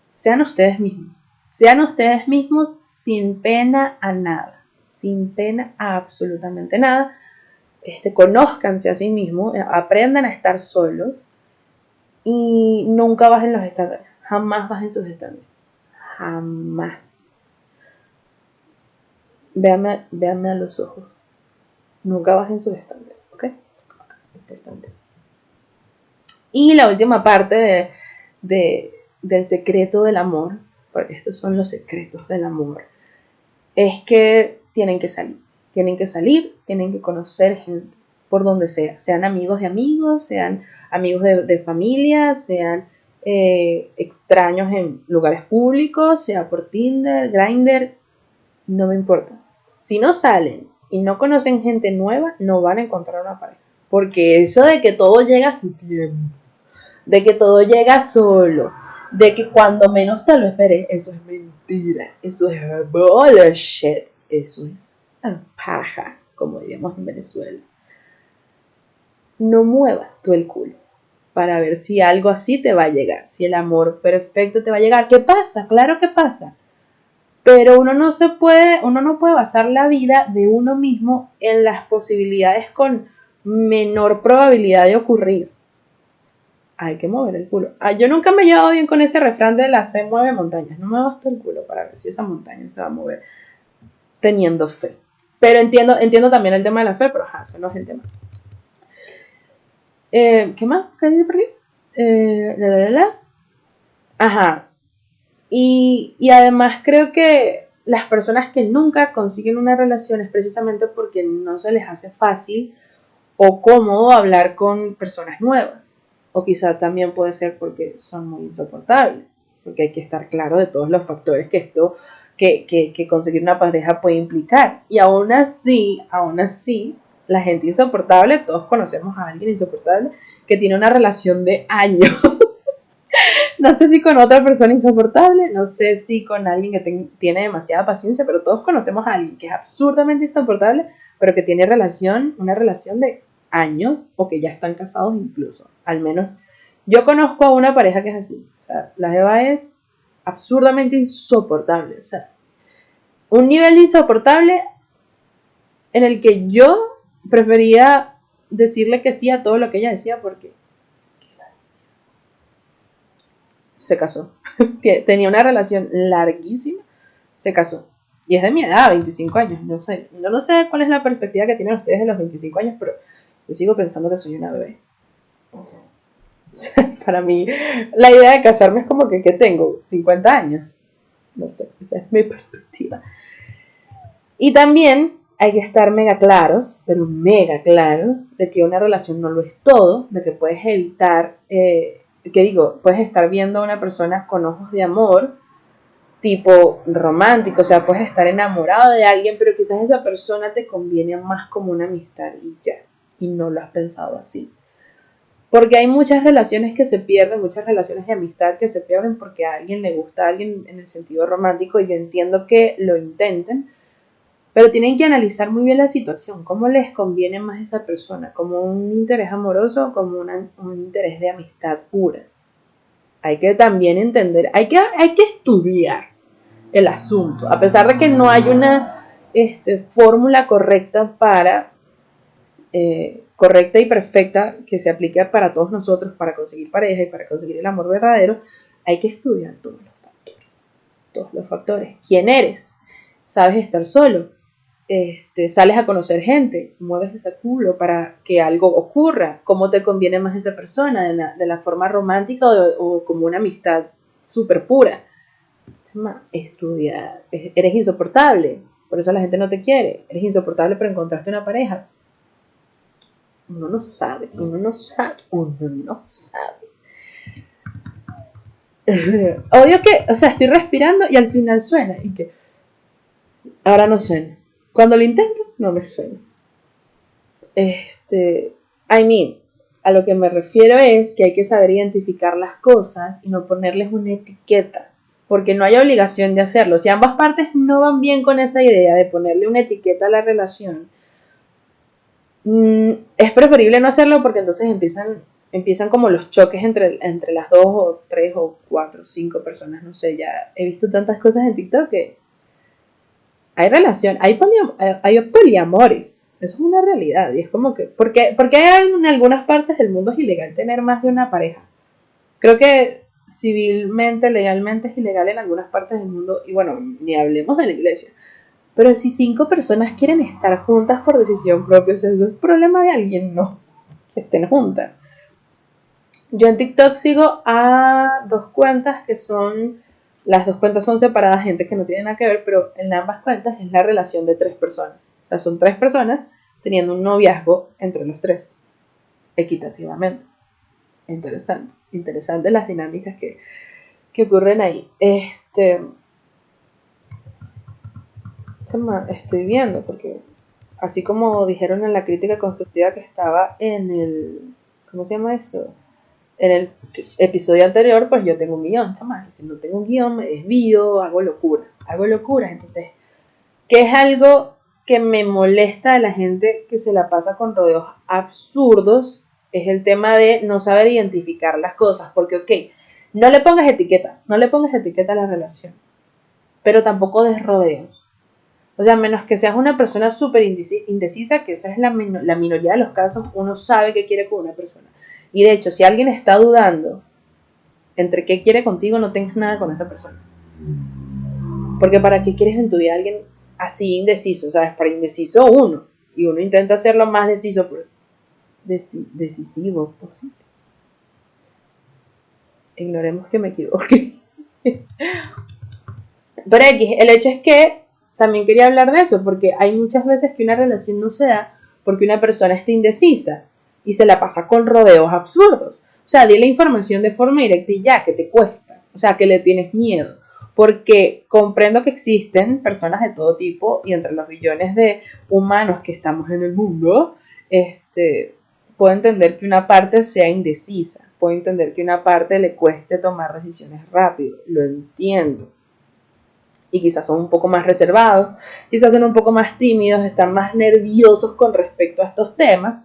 Sean ustedes mismos. Sean ustedes mismos sin pena a nada. Sin pena a absolutamente nada. Este, conózcanse a sí mismos, aprendan a estar solos y nunca bajen los estándares. Jamás bajen sus estándares. Jamás véanme, a los ojos. Nunca bajen sus estándares, ¿ok? Importante. Y la última parte de, del secreto del amor, porque estos son los secretos del amor, es que tienen que salir. Tienen que salir, tienen que conocer gente por donde sea, sean amigos de amigos, sean amigos de, familia, sean eh, extraños en lugares públicos, sea por Tinder, Grindr, no me importa si no salen y no conocen gente nueva, no van a encontrar una pareja. Porque eso de que todo llega a su tiempo, de que todo llega solo, de que cuando menos te lo esperes, eso es mentira, eso es bullshit, eso es paja, como diríamos en Venezuela. No muevas tú el culo para ver si algo así te va a llegar, si el amor perfecto te va a llegar. ¿Qué pasa? Claro que pasa pero uno no se puede, uno no puede basar la vida de uno mismo en las posibilidades con menor probabilidad de ocurrir. Hay que mover el culo. Ah, yo nunca me he llevado bien con ese refrán de la fe mueve montañas. No me bastó el culo para ver si esa montaña se va a mover teniendo fe. Pero entiendo, entiendo también el tema de la fe, pero ajá, ese no es el tema. Eh, ¿Qué más? ¿Qué dice por aquí? Eh, la, la, la. Ajá. Y, además creo que las personas que nunca consiguen una relación es precisamente porque no se les hace fácil o cómodo hablar con personas nuevas. O quizá también puede ser porque son muy insoportables, porque hay que estar claro de todos los factores que esto, que, que conseguir una pareja puede implicar. Y aún así, aún así, la gente insoportable, todos conocemos a alguien insoportable que tiene una relación de años no sé si con otra persona insoportable, no sé si con alguien que tiene demasiada paciencia, pero todos conocemos a alguien que es absurdamente insoportable, pero que tiene relación, una relación de años o que ya están casados incluso. Al menos yo conozco a una pareja que es así. O sea, la Eva es absurdamente insoportable. O sea, un nivel insoportable en el que yo prefería decirle que sí a todo lo que ella decía porque se casó. Tenía una relación larguísima, se casó. Y es de mi edad, 25 años. No sé, yo no sé cuál es la perspectiva que tienen ustedes de los 25 años, pero yo sigo pensando que soy una bebé. Para mí, la idea de casarme es como que, ¿qué tengo? 50 años. No sé, esa es mi perspectiva. Y también hay que estar mega claros, pero mega claros, de que una relación no lo es todo, de que puedes evitar eh, que digo, puedes estar viendo a una persona con ojos de amor, tipo romántico, o sea, puedes estar enamorado de alguien, pero quizás esa persona te conviene más como una amistad y ya, y no lo has pensado así. Porque hay muchas relaciones que se pierden, muchas relaciones de amistad que se pierden porque a alguien le gusta a alguien en el sentido romántico y yo entiendo que lo intenten, pero tienen que analizar muy bien la situación, cómo les conviene más esa persona, como un interés amoroso o como un interés de amistad pura. Hay que también entender, hay que, hay que estudiar el asunto, a pesar de que no hay una este, fórmula correcta para, eh, correcta y perfecta que se aplique para todos nosotros para conseguir pareja y para conseguir el amor verdadero, hay que estudiar todos los factores. Todos los factores. ¿Quién eres? ¿Sabes estar solo? este, sales a conocer gente, mueves ese culo para que algo ocurra, cómo te conviene más esa persona, de la, forma romántica o, como una amistad súper pura. Estudia, eres insoportable, por eso la gente no te quiere, eres insoportable pero encontraste una pareja. Uno no sabe, uno no sabe, uno no sabe. Odio que, o sea, estoy respirando y al final suena y que ahora no suena. Cuando lo intento, no me suena. Este, I mean, a lo que me refiero es que hay que saber identificar las cosas y no ponerles una etiqueta. Porque no hay obligación de hacerlo. Si ambas partes no van bien con esa idea de ponerle una etiqueta a la relación, mm, es preferible no hacerlo porque entonces empiezan, empiezan como los choques entre, entre las dos o tres o cuatro o cinco personas, no sé, ya he visto tantas cosas en TikTok que hay relación, hay, hay poliamores, eso es una realidad y es como que, porque, porque en algunas partes del mundo es ilegal tener más de una pareja. Creo que civilmente, legalmente es ilegal en algunas partes del mundo, y bueno, ni hablemos de la iglesia. Pero si cinco personas quieren estar juntas por decisión propia, eso es problema de alguien, no, que estén juntas. Yo en TikTok sigo a dos cuentas que son, las dos cuentas son separadas, gente que no tiene nada que ver, pero en ambas cuentas es la relación de tres personas. O sea, son tres personas teniendo un noviazgo entre los tres, equitativamente. Interesante interesantes las dinámicas que, ocurren ahí. Este. Estoy viendo, porque así como dijeron en la crítica constructiva que estaba en el. ¿Cómo se llama eso? En el episodio anterior, pues yo tengo un guion, Si no tengo un guion, me desvío, hago locuras. Hago locuras. Entonces, ¿qué es algo que me molesta de la gente que se la pasa con rodeos absurdos es el tema de no saber identificar las cosas, porque, ok, no le pongas etiqueta, no le pongas etiqueta a la relación, pero tampoco des rodeos. O sea, menos que seas una persona súper indecisa, que esa es la, la minoría de los casos, uno sabe qué quiere con una persona. Y de hecho, si alguien está dudando entre qué quiere contigo, no tengas nada con esa persona. Porque para qué quieres en tu vida a alguien así indeciso, ¿sabes? Para indeciso uno. Y uno intenta ser lo más deciso, decisivo posible. Ignoremos que me equivoqué. Pero X, el hecho es que también quería hablar de eso, porque hay muchas veces que una relación no se da porque una persona está indecisa y se la pasa con rodeos absurdos. O sea, di la información de forma directa y ya, que te cuesta. O sea, que le tienes miedo. Porque comprendo que existen personas de todo tipo y entre los billones de humanos que estamos en el mundo, este, puedo entender que una parte sea indecisa, puedo entender que una parte le cueste tomar decisiones rápido, lo entiendo. Y quizás son un poco más reservados, quizás son un poco más tímidos, están más nerviosos con respecto a estos temas,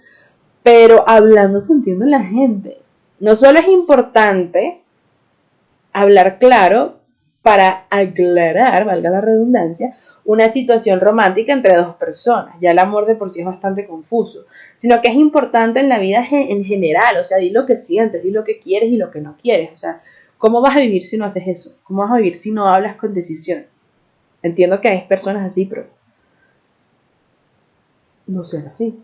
pero hablando se entiende la gente. No solo es importante hablar claro, para aclarar, valga la redundancia, una situación romántica entre dos personas. Ya el amor de por sí es bastante confuso, sino que es importante en la vida en general, o sea, di lo que sientes, di lo que quieres y lo que no quieres, o sea, ¿cómo vas a vivir si no haces eso? ¿Cómo vas a vivir si no hablas con decisión? Entiendo que hay personas así, pero no sean así.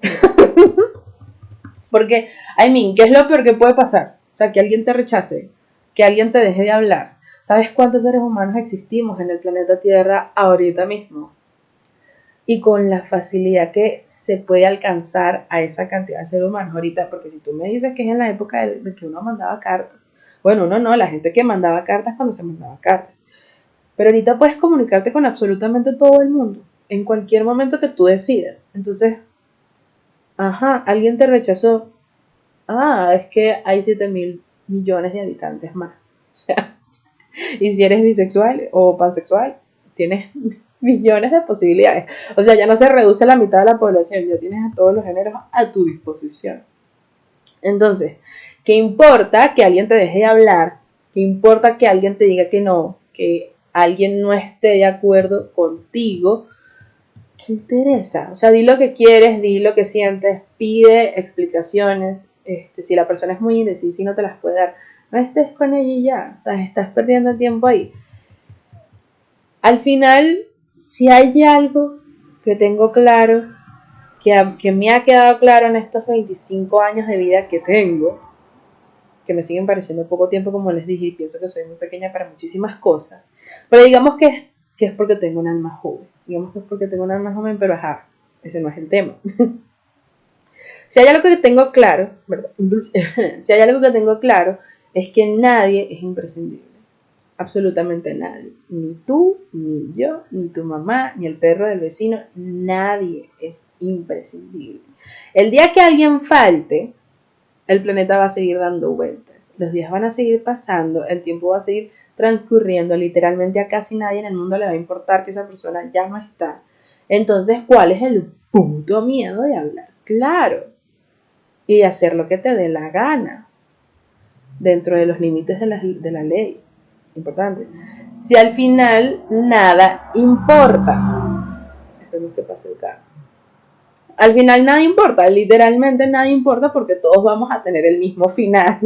Porque, I mean, ¿qué es lo peor que puede pasar? O sea, que alguien te rechace, que alguien te deje de hablar, ¿Sabes cuántos seres humanos existimos en el planeta Tierra ahorita mismo? Y con la facilidad que se puede alcanzar a esa cantidad de seres humanos ahorita, porque si tú me dices que es en la época de, que uno mandaba cartas, bueno, uno no, la gente que mandaba cartas cuando se mandaba cartas. Pero ahorita puedes comunicarte con absolutamente todo el mundo, en cualquier momento que tú decidas. Entonces, ajá, alguien te rechazó. Ah, es que hay 7 mil millones de habitantes más. O sea, y si eres bisexual o pansexual, tienes millones de posibilidades. O sea, ya no se reduce la mitad de la población, ya tienes a todos los géneros a tu disposición. Entonces, ¿qué importa que alguien te deje de hablar? ¿Qué importa que alguien te diga que no? Que alguien no esté de acuerdo contigo. ¿Qué interesa? O sea, di lo que quieres, di lo que sientes, pide explicaciones. Este, si la persona es muy indecisa y no te las puede dar, no estés con ella ya, o sea, estás perdiendo el tiempo ahí. Al final, si hay algo que tengo claro, que, que me ha quedado claro en estos 25 años de vida que tengo, que me siguen pareciendo poco tiempo, como les dije, y pienso que soy muy pequeña para muchísimas cosas, pero digamos que que es porque tengo un alma joven, digamos que es porque tengo un alma joven, pero ajá, ese no es el tema. si hay algo que tengo claro, si hay algo que tengo claro, es que nadie es imprescindible. Absolutamente nadie. Ni tú, ni yo, ni tu mamá, ni el perro del vecino. Nadie es imprescindible. El día que alguien falte, el planeta va a seguir dando vueltas. Los días van a seguir pasando, el tiempo va a seguir transcurriendo, literalmente a casi nadie en el mundo le va a importar que esa persona ya no está. Entonces, ¿cuál es el puto miedo de hablar? Claro. Y de hacer lo que te dé la gana. Dentro de los límites de la, de la ley. Importante. Si al final nada importa. Esperemos que pase el carro al final nada importa, literalmente nada importa porque todos vamos a tener el mismo final.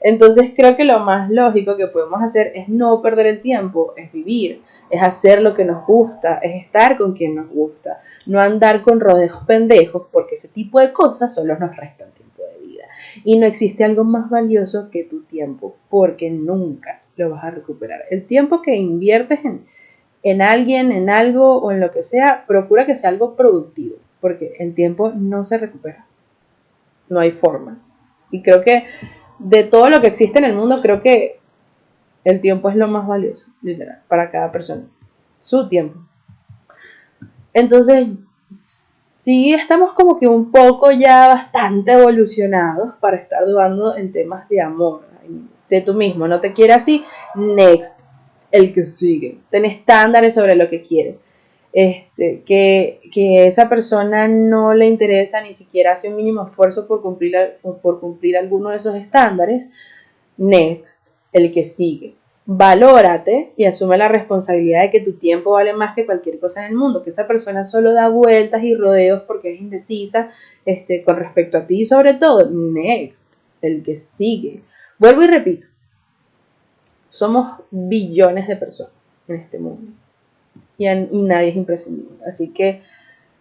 Entonces creo que lo más lógico que podemos hacer es no perder el tiempo, es vivir, es hacer lo que nos gusta, es estar con quien nos gusta, no andar con rodeos pendejos porque ese tipo de cosas solo nos restan tiempo. Y no existe algo más valioso que tu tiempo porque nunca lo vas a recuperar. El tiempo que inviertes en, en alguien, en algo o en lo que sea, procura que sea algo productivo porque el tiempo no se recupera. No hay forma. Y creo que de todo lo que existe en el mundo, creo que el tiempo es lo más valioso, literal, para cada persona. Su tiempo. Entonces, sí estamos como que un poco ya bastante evolucionados para estar dudando en temas de amor. Sé tú mismo, no te quieres así, next, el que sigue. Ten estándares sobre lo que quieres este, que, esa persona no le interesa ni siquiera hace un mínimo esfuerzo por cumplir, por cumplir alguno de esos estándares, next, el que sigue. Valórate y asume la responsabilidad de que tu tiempo vale más que cualquier cosa en el mundo, que esa persona solo da vueltas y rodeos porque es indecisa este, con respecto a ti y sobre todo, next, el que sigue. Vuelvo y repito, somos billones de personas en este mundo y, nadie es imprescindible. Así que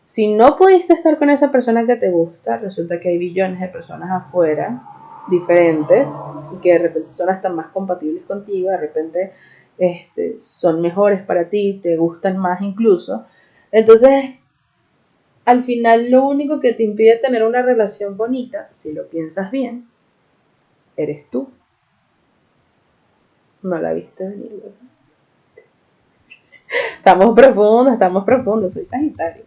si no pudiste estar con esa persona que te gusta, resulta que hay billones de personas afuera diferentes y que de repente son hasta más compatibles contigo, de repente este, son mejores para ti, te gustan más incluso. Entonces, al final lo único que te impide tener una relación bonita, si lo piensas bien, eres tú. No la viste venir, ¿verdad? Estamos profundos, estamos profundos, soy Sagitario.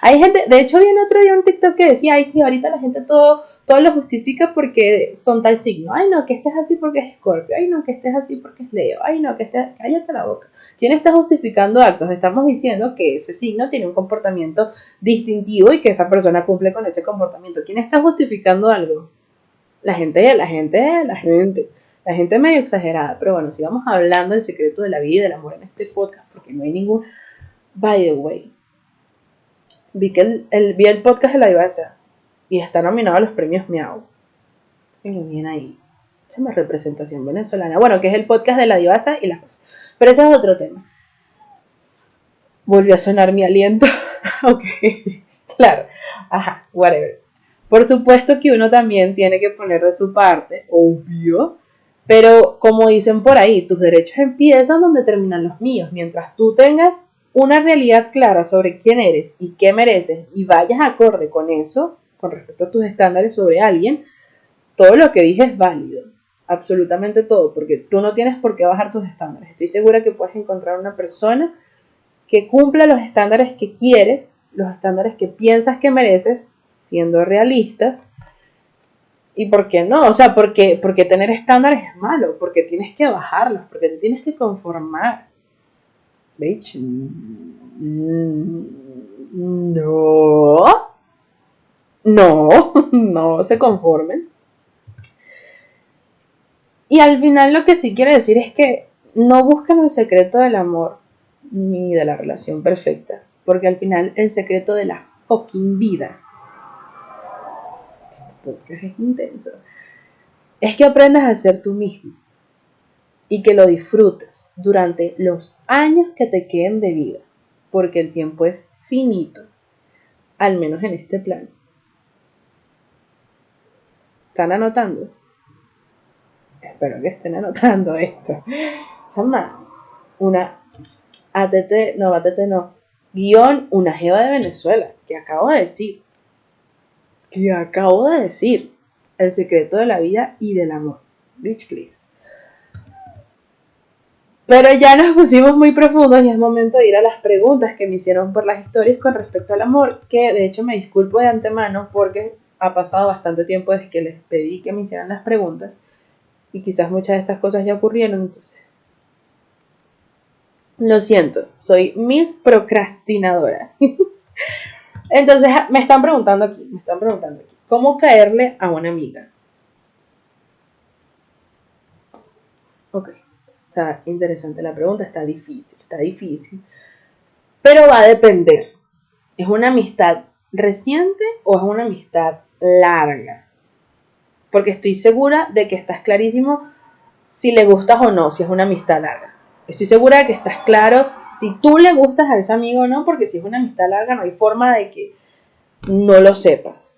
Hay gente, de hecho vi en otro día un TikTok que decía, ay sí, ahorita la gente todo, todo lo justifica porque son tal signo. Ay no, que estés así porque es Scorpio. Ay no, que estés así porque es Leo. Ay no, que estés, cállate la boca. ¿Quién está justificando actos? Estamos diciendo que ese signo tiene un comportamiento distintivo y que esa persona cumple con ese comportamiento. ¿Quién está justificando algo? La gente, la gente, la gente. La gente medio exagerada, pero bueno, sigamos hablando del secreto de la vida y del amor en este podcast, porque no hay ningún... By the way, vi que el, vi el podcast de la y está nominado a los premios Miau. Y bien ahí. Me representación venezolana. Bueno, que es el podcast de la divasa y las cosas. Pero ese es otro tema. Volvió a sonar mi aliento. ok, claro. Ajá, whatever. Por supuesto que uno también tiene que poner de su parte, obvio, pero como dicen por ahí, tus derechos empiezan donde terminan los míos. Mientras tú tengas una realidad clara sobre quién eres y qué mereces y vayas acorde con eso, con respecto a tus estándares sobre alguien, todo lo que dije es válido. Absolutamente todo, porque tú no tienes por qué bajar tus estándares. Estoy segura que puedes encontrar una persona que cumpla los estándares que quieres, los estándares que piensas que mereces, siendo realistas, ¿Y por qué no? O sea, porque, porque tener estándares es malo, porque tienes que bajarlos, porque te tienes que conformar. Bitch. No. No, no se conformen. Y al final lo que sí quiero decir es que no busquen el secreto del amor ni de la relación perfecta, porque al final el secreto de la fucking vida es es que aprendas a ser tú mismo y que lo disfrutes durante los años que te queden de vida, porque el tiempo es finito, al menos en este plano. ¿Están anotando? Espero que estén anotando esto. Sama, una ATT, no, ATT no, guion, una jeva de Venezuela, que acabo de decir que acabo de decir. El secreto de la vida y del amor. Bitch, please. Pero ya nos pusimos muy profundos y es momento de ir a las preguntas que me hicieron por las historias con respecto al amor, que de hecho me disculpo de antemano porque ha pasado bastante tiempo desde que les pedí que me hicieran las preguntas y quizás muchas de estas cosas ya ocurrieron, entonces Lo siento, soy Miss Procrastinadora. Entonces me están preguntando aquí, me están preguntando aquí, ¿cómo caerle a una amiga? Ok, está interesante la pregunta, está difícil, está difícil. Pero va a depender. ¿Es una amistad reciente o es una amistad larga? Porque estoy segura de que estás clarísimo si le gustas o no, si es una amistad larga. Estoy segura de que estás claro si tú le gustas a ese amigo o no, porque si es una amistad larga no hay forma de que no lo sepas.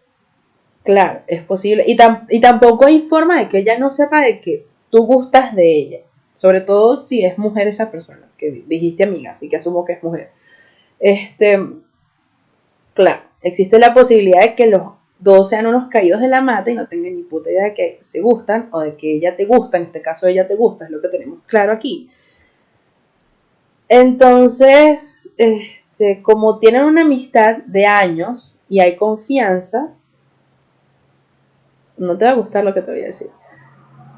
Claro, es posible. Y, y tampoco hay forma de que ella no sepa de que tú gustas de ella. Sobre todo si es mujer esa persona, que dijiste amiga, así que asumo que es mujer. Este, claro, existe la posibilidad de que los dos sean unos caídos de la mata y no tengan ni puta idea de que se gustan o de que ella te gusta, en este caso ella te gusta, es lo que tenemos claro aquí. Entonces, este, como tienen una amistad de años y hay confianza, no te va a gustar lo que te voy a decir.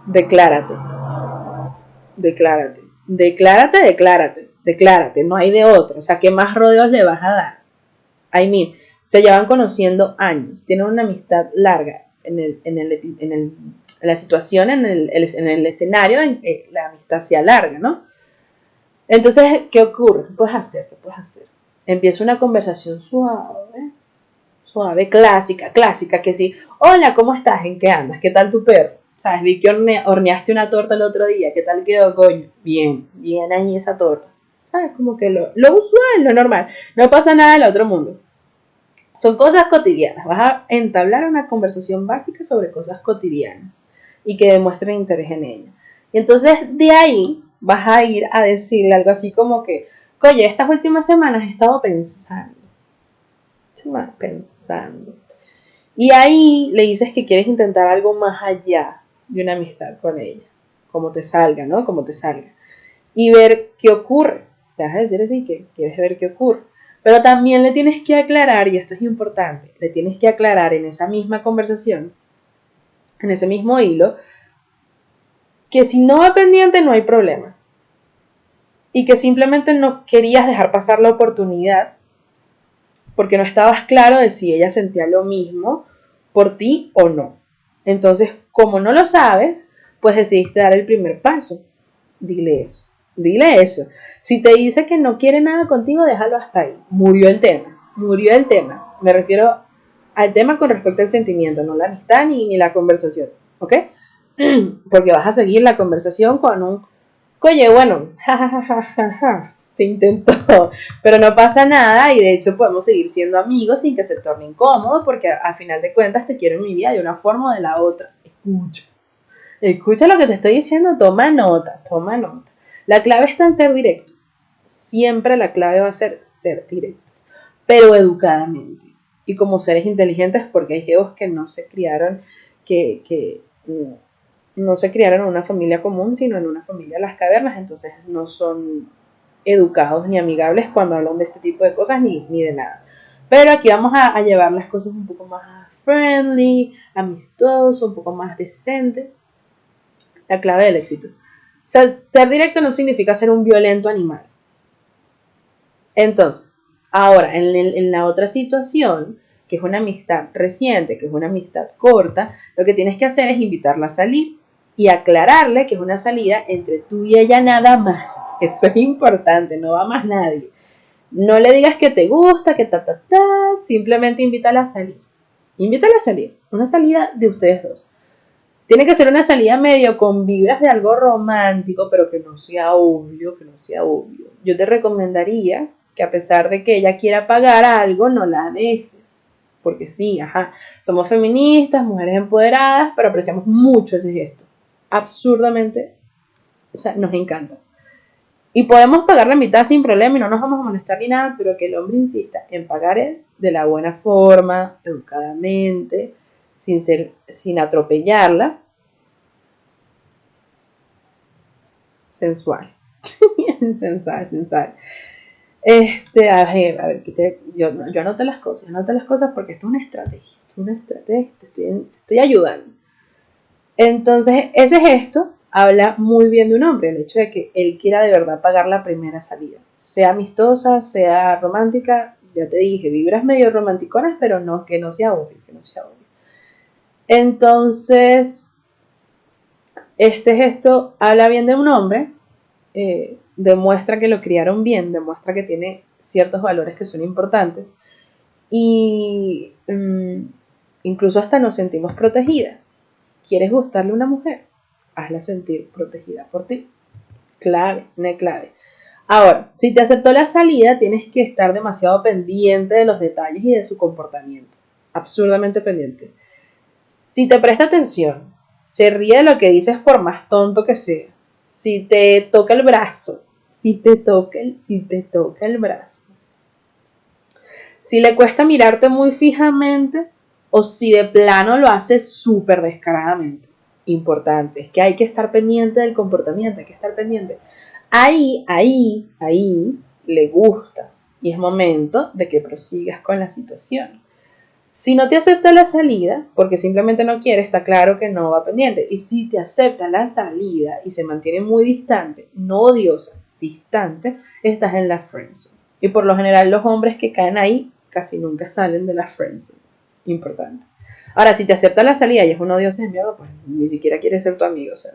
Declárate. Declárate. Declárate, declárate. Declárate. No hay de otro. O sea, ¿qué más rodeos le vas a dar? I mean, se llevan conociendo años. Tienen una amistad larga en, el, en, el, en, la situación, en el, en el escenario en que la amistad sea larga, ¿no? Entonces, ¿qué ocurre? ¿Qué puedes hacer? ¿Qué puedes hacer? Empieza una conversación suave, suave, clásica, clásica, que sí, hola, ¿cómo estás? ¿En qué andas? ¿Qué tal tu perro? ¿Sabes? Vi que horneaste una torta el otro día, ¿qué tal quedó, coño? Bien, bien ahí esa torta. ¿Sabes? Como que lo, lo usual, lo normal. No pasa nada en el otro mundo. Son cosas cotidianas. Vas a entablar una conversación básica sobre cosas cotidianas y que demuestren interés en ella. Y entonces de ahí vas a ir a decirle algo así como que, oye, estas últimas semanas he estado pensando, pensando. Y ahí le dices que quieres intentar algo más allá de una amistad con ella, como te salga, ¿no? Como te salga. Y ver qué ocurre. Te vas a decir así que quieres ver qué ocurre. Pero también le tienes que aclarar, y esto es importante, le tienes que aclarar en esa misma conversación, en ese mismo hilo, que si no va pendiente no hay problema. Y que simplemente no querías dejar pasar la oportunidad porque no estabas claro de si ella sentía lo mismo por ti o no. Entonces, como no lo sabes, pues decidiste dar el primer paso. Dile eso. Dile eso. Si te dice que no quiere nada contigo, déjalo hasta ahí. Murió el tema. Murió el tema. Me refiero al tema con respecto al sentimiento, no la amistad ni, ni la conversación. ¿Ok? porque vas a seguir la conversación con un, oye, bueno, se intentó, pero no pasa nada y de hecho podemos seguir siendo amigos sin que se torne incómodo porque a, final de cuentas te quiero en mi vida de una forma o de la otra. Escucha, escucha lo que te estoy diciendo, toma nota, toma nota. La clave está en ser directos. Siempre la clave va a ser ser directos, pero educadamente. Y como seres inteligentes, porque hay geos que no se criaron, que, que mm, no se criaron en una familia común, sino en una familia de las cavernas, entonces no son educados ni amigables cuando hablan de este tipo de cosas ni, ni de nada. Pero aquí vamos a, llevar las cosas un poco más friendly, amistoso, un poco más decente. La clave del éxito. Sea, ser directo no significa ser un violento animal. Entonces, ahora, en, en la otra situación, que es una amistad reciente, que es una amistad corta, lo que tienes que hacer es invitarla a salir y aclararle que es una salida entre tú y ella nada más. Eso es importante, no va más nadie. No le digas que te gusta, que ta, ta, ta, simplemente invítala a salir. Invítala a salir, una salida de ustedes dos. Tiene que ser una salida medio con vibras de algo romántico, pero que no sea obvio, que no sea obvio. Yo te recomendaría que a pesar de que ella quiera pagar algo, no la dejes. Porque sí, ajá, somos feministas, mujeres empoderadas, pero apreciamos mucho ese gesto absurdamente, o sea, nos encanta. Y podemos pagar la mitad sin problema y no nos vamos a molestar ni nada, pero que el hombre insista en pagar de la buena forma, educadamente, sin, ser, sin atropellarla. Sensual. sensual, sensual. Este, a ver, a ver, yo, yo anoté las cosas, anoté las cosas porque esto es una estrategia, es una estrategia, te estoy, te estoy ayudando. Entonces, ese gesto habla muy bien de un hombre, el hecho de que él quiera de verdad pagar la primera salida. Sea amistosa, sea romántica, ya te dije, vibras medio romanticonas, pero no, que no sea obvio, que no sea obvio. Entonces, este gesto habla bien de un hombre, eh, demuestra que lo criaron bien, demuestra que tiene ciertos valores que son importantes y mm, incluso hasta nos sentimos protegidas. ¿Quieres gustarle a una mujer? Hazla sentir protegida por ti. Clave, clave. Ahora, si te aceptó la salida, tienes que estar demasiado pendiente de los detalles y de su comportamiento. Absurdamente pendiente. Si te presta atención, se ríe de lo que dices por más tonto que sea. Si te toca el brazo, si te toca el, si te toca el brazo. Si le cuesta mirarte muy fijamente o si de plano lo hace súper descaradamente. Importante, es que hay que estar pendiente del comportamiento, hay que estar pendiente. Ahí, ahí, ahí le gustas y es momento de que prosigas con la situación. Si no te acepta la salida, porque simplemente no quiere, está claro que no va pendiente. Y si te acepta la salida y se mantiene muy distante, no odiosa, distante, estás en la friendzone. Y por lo general los hombres que caen ahí casi nunca salen de la friendzone. Importante. Ahora, si te acepta la salida y es un odioso de mierda, pues ni siquiera quiere ser tu amigo. O sea,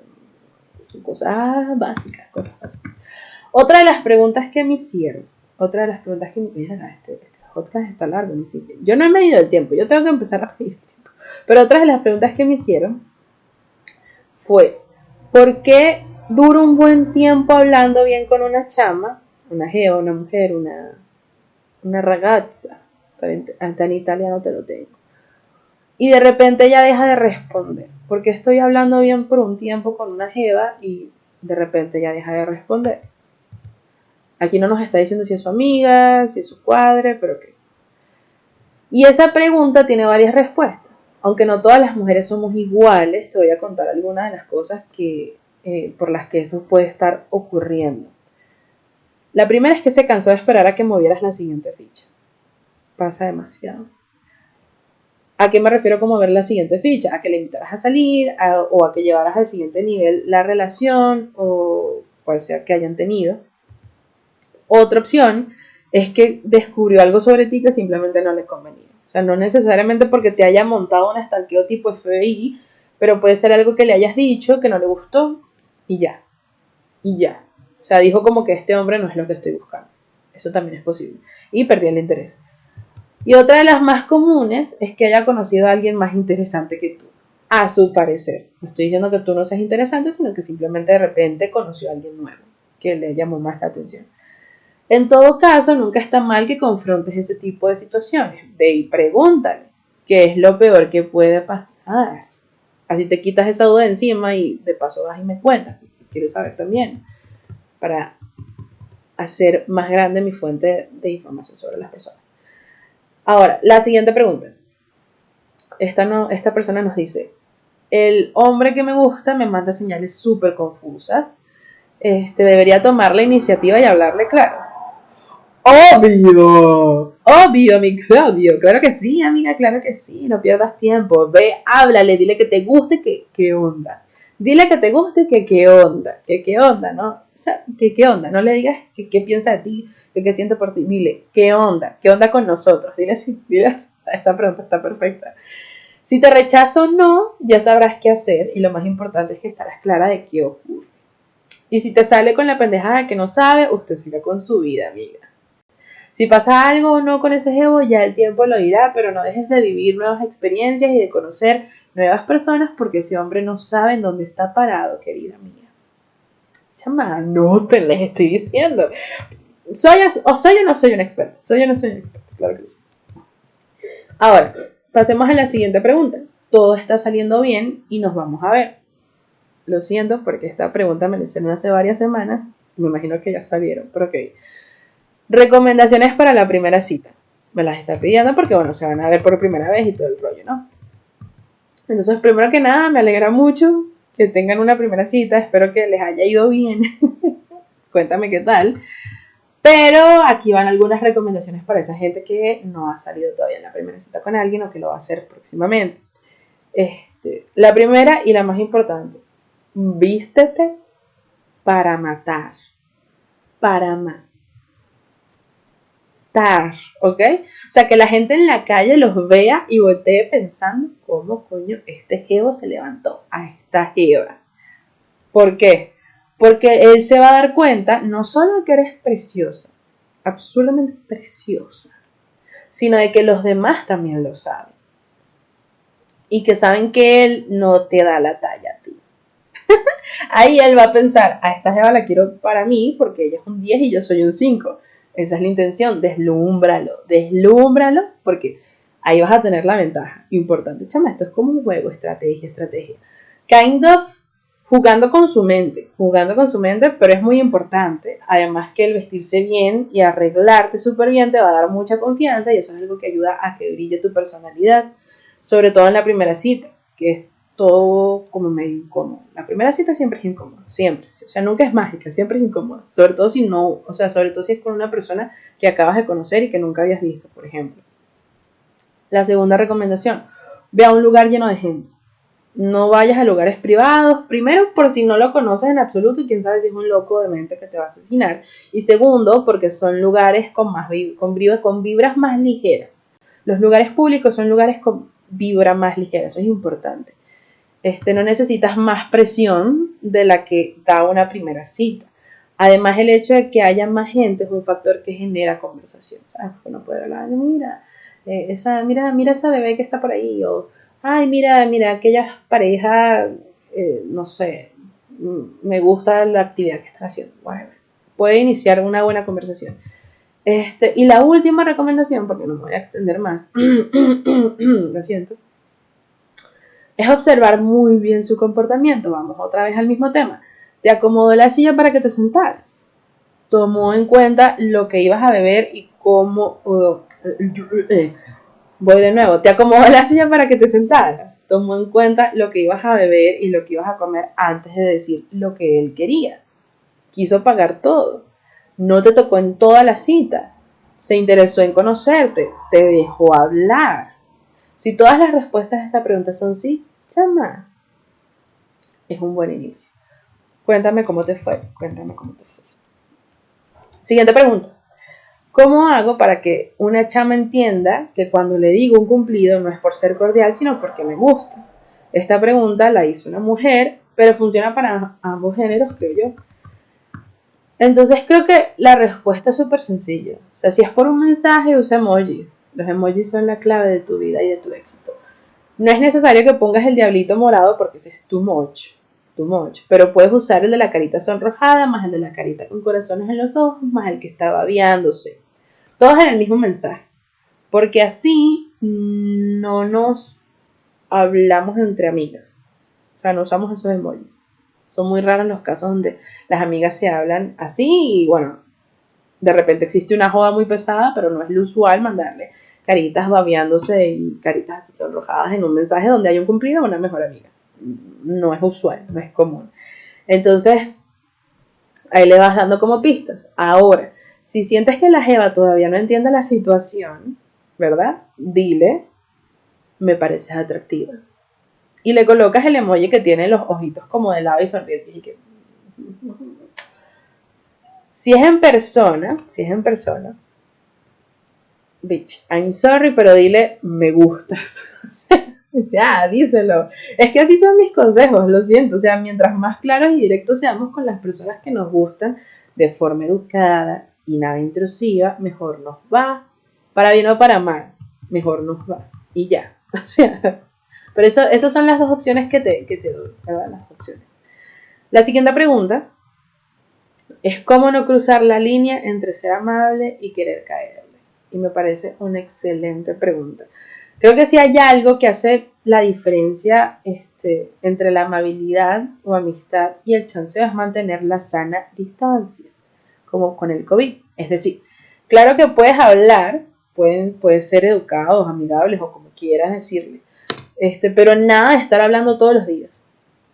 cosas básicas, cosas básicas. Otra de las preguntas que me hicieron, otra de las preguntas que me hicieron, este, este podcast está largo, ni siquiera. Yo no he medido el tiempo, yo tengo que empezar a medir el tiempo. Pero otra de las preguntas que me hicieron fue, ¿por qué duro un buen tiempo hablando bien con una chama, una geo, una mujer, una, una ragazza? Hasta en italiano te lo tengo. Y de repente ella deja de responder porque estoy hablando bien por un tiempo con una jeva y de repente ya deja de responder. Aquí no nos está diciendo si es su amiga, si es su cuadre, pero qué. Y esa pregunta tiene varias respuestas. Aunque no todas las mujeres somos iguales, te voy a contar algunas de las cosas que, eh, por las que eso puede estar ocurriendo. La primera es que se cansó de esperar a que movieras la siguiente ficha. Pasa demasiado. ¿A qué me refiero como ver la siguiente ficha? A que le invitaras a salir o a que llevaras al siguiente nivel la relación o cual sea que hayan tenido. Otra opción es que descubrió algo sobre ti que simplemente no le convenía. O sea, no necesariamente porque te haya montado un estalqueo tipo FBI, pero puede ser algo que le hayas dicho que no le gustó y ya. Y ya. O sea, dijo como que este hombre no es lo que estoy buscando. Eso también es posible. Y perdí el interés. Y otra de las más comunes es que haya conocido a alguien más interesante que tú, a su parecer. No estoy diciendo que tú no seas interesante, sino que simplemente de repente conoció a alguien nuevo que le llamó más la atención. En todo caso, nunca está mal que confrontes ese tipo de situaciones. Ve y pregúntale qué es lo peor que puede pasar. Así te quitas esa duda encima y de paso vas y me cuentas. Quiero saber también. Para hacer más grande mi fuente de información sobre las personas. Ahora, la siguiente pregunta. Esta, no, esta persona nos dice, el hombre que me gusta me manda señales súper confusas. Este, debería tomar la iniciativa y hablarle claro. Obvio, obvio, mi Claudio, claro que sí, amiga, claro que sí, no pierdas tiempo, ve, háblale, dile que te guste, que qué onda, dile que te guste, que qué onda, que qué onda, ¿no? O sea, que qué onda, no le digas que qué piensa de ti, que siente por ti. Dile, ¿qué onda? ¿Qué onda con nosotros? Dile así, dile Esta pregunta está perfecta. Si te rechazo o no, ya sabrás qué hacer y lo más importante es que estarás clara de qué ocurre. Y si te sale con la pendejada que no sabe, usted siga con su vida, amiga. Si pasa algo o no con ese jevo, ya el tiempo lo dirá, pero no dejes de vivir nuevas experiencias y de conocer nuevas personas porque ese hombre no sabe en dónde está parado, querida mía. Chama, no te les estoy diciendo. ¿Soy o soy o no soy un experto? Soy o no soy un experto, claro que sí. Ahora, pasemos a la siguiente pregunta. Todo está saliendo bien y nos vamos a ver. Lo siento porque esta pregunta me la hicieron hace varias semanas. Me imagino que ya salieron, pero ok. Recomendaciones para la primera cita. Me las está pidiendo porque, bueno, se van a ver por primera vez y todo el rollo, ¿no? Entonces, primero que nada, me alegra mucho que tengan una primera cita. Espero que les haya ido bien. Cuéntame qué tal. Pero aquí van algunas recomendaciones para esa gente que no ha salido todavía en la primera cita con alguien o que lo va a hacer próximamente. Este, la primera y la más importante, vístete para matar. Para matar. ¿Ok? O sea, que la gente en la calle los vea y voltee pensando, ¿cómo coño este jevo se levantó a esta jeva? ¿Por qué? Porque él se va a dar cuenta no solo de que eres preciosa, absolutamente preciosa, sino de que los demás también lo saben. Y que saben que él no te da la talla a ti. Ahí él va a pensar, a esta jeva la quiero para mí porque ella es un 10 y yo soy un 5. Esa es la intención, deslúmbralo, deslúmbralo porque ahí vas a tener la ventaja. Importante, chama, esto es como un juego, estrategia, estrategia. Kind of jugando con su mente, jugando con su mente, pero es muy importante. Además que el vestirse bien y arreglarte súper bien te va a dar mucha confianza y eso es algo que ayuda a que brille tu personalidad, sobre todo en la primera cita, que es todo como medio incómodo. La primera cita siempre es incómoda, siempre. O sea, nunca es mágica, siempre es incómoda. Sobre todo si no, o sea, sobre todo si es con una persona que acabas de conocer y que nunca habías visto, por ejemplo. La segunda recomendación, ve a un lugar lleno de gente. No vayas a lugares privados, primero por si no lo conoces en absoluto y quién sabe si es un loco de mente que te va a asesinar. Y segundo, porque son lugares con, más, con, con vibras más ligeras. Los lugares públicos son lugares con vibra más ligera, eso es importante este, no necesitas más presión de la que da una primera cita. Además, el hecho de que haya más gente es un factor que genera conversación. ¿sabes? Porque no puede hablar, mira, eh, esa, mira, mira esa bebé que está por ahí, o ay, mira, mira, aquella pareja, eh, no sé, mm, me gusta la actividad que están haciendo. Bueno, puede iniciar una buena conversación. Este, y la última recomendación, porque no me voy a extender más, lo siento, es observar muy bien su comportamiento. Vamos otra vez al mismo tema. Te acomodó la silla para que te sentaras. Tomó en cuenta lo que ibas a beber y cómo... Eh, voy de nuevo. Te acomodó la silla para que te sentaras. Tomó en cuenta lo que ibas a beber y lo que ibas a comer antes de decir lo que él quería. Quiso pagar todo. No te tocó en toda la cita. Se interesó en conocerte. Te dejó hablar si todas las respuestas a esta pregunta son sí, chama, es un buen inicio. Cuéntame cómo te fue, cuéntame cómo te fue. Siguiente pregunta. ¿Cómo hago para que una chama entienda que cuando le digo un cumplido no es por ser cordial, sino porque me gusta? Esta pregunta la hizo una mujer, pero funciona para ambos géneros, creo yo. Entonces creo que la respuesta es súper sencilla. O sea, si es por un mensaje, usa emojis. Los emojis son la clave de tu vida y de tu éxito. No es necesario que pongas el diablito morado porque ese es too much. Too much. Pero puedes usar el de la carita sonrojada, más el de la carita con corazones en los ojos, más el que está babeándose. Todos en el mismo mensaje. Porque así no nos hablamos entre amigas. O sea, no usamos esos emojis. Son muy raros los casos donde las amigas se hablan así y bueno, de repente existe una joda muy pesada, pero no es lo usual mandarle caritas babeándose y caritas así sonrojadas en un mensaje donde hay un cumplido a una mejor amiga. No es usual, no es común. Entonces, ahí le vas dando como pistas. Ahora, si sientes que la Jeva todavía no entiende la situación, ¿verdad? Dile, me pareces atractiva. Y le colocas el emoji que tiene los ojitos como de lado y sonrientes y que... Si es en persona, si es en persona, bitch, I'm sorry, pero dile, me gustas. ya, díselo. Es que así son mis consejos, lo siento. O sea, mientras más claros y directos seamos con las personas que nos gustan, de forma educada y nada intrusiva, mejor nos va. Para bien o para mal, mejor nos va. Y ya. O sea, pero eso, esas son las dos opciones que te, que te doy, Las opciones. La siguiente pregunta es cómo no cruzar la línea entre ser amable y querer caerle. Y me parece una excelente pregunta. Creo que si hay algo que hace la diferencia este, entre la amabilidad o amistad y el chanceo es mantener la sana distancia, como con el COVID. Es decir, claro que puedes hablar, pueden, puedes ser educados, amigables o como quieras decirle, este, pero nada de estar hablando todos los días.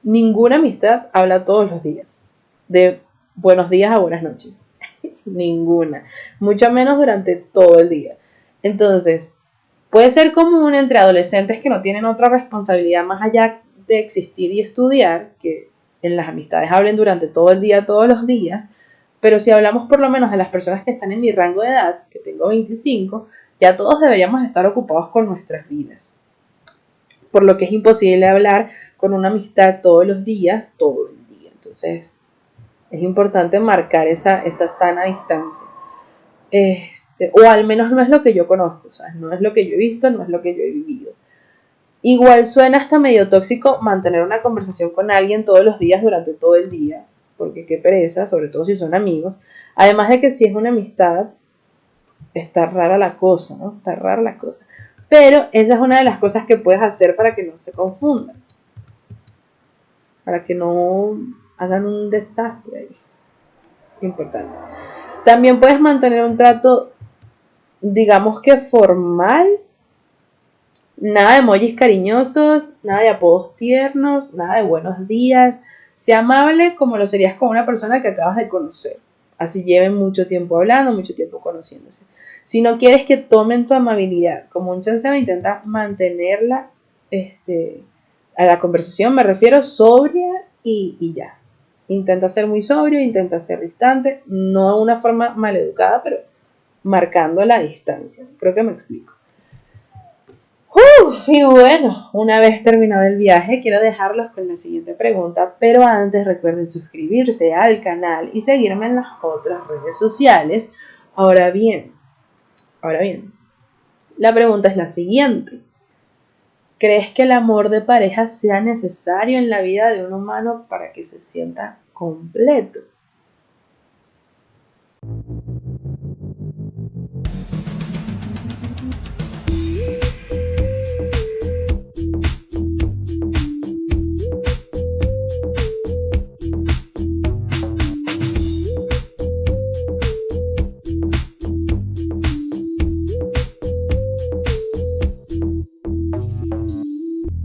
Ninguna amistad habla todos los días. De buenos días a buenas noches. Ninguna. Mucho menos durante todo el día. Entonces, puede ser común entre adolescentes que no tienen otra responsabilidad más allá de existir y estudiar, que en las amistades hablen durante todo el día, todos los días, pero si hablamos por lo menos de las personas que están en mi rango de edad, que tengo 25, ya todos deberíamos estar ocupados con nuestras vidas. Por lo que es imposible hablar con una amistad todos los días, todo el día. Entonces, es importante marcar esa, esa sana distancia. Este, o al menos no es lo que yo conozco, ¿sabes? No es lo que yo he visto, no es lo que yo he vivido. Igual suena hasta medio tóxico mantener una conversación con alguien todos los días durante todo el día, porque qué pereza, sobre todo si son amigos. Además de que si es una amistad, está rara la cosa, ¿no? Está rara la cosa. Pero esa es una de las cosas que puedes hacer para que no se confundan. Para que no hagan un desastre ahí. Importante. También puedes mantener un trato, digamos que formal. Nada de emojis cariñosos, nada de apodos tiernos, nada de buenos días. Sea amable como lo serías con una persona que acabas de conocer. Así lleven mucho tiempo hablando, mucho tiempo conociéndose. Si no quieres que tomen tu amabilidad como un chance, intenta mantenerla este, a la conversación, me refiero sobria y, y ya. Intenta ser muy sobrio, intenta ser distante, no de una forma maleducada, pero marcando la distancia. Creo que me explico. y bueno, una vez terminado el viaje, quiero dejarlos con la siguiente pregunta, pero antes recuerden suscribirse al canal y seguirme en las otras redes sociales. Ahora bien, ahora bien, la pregunta es la siguiente. ¿Crees que el amor de pareja sea necesario en la vida de un humano para que se sienta completo?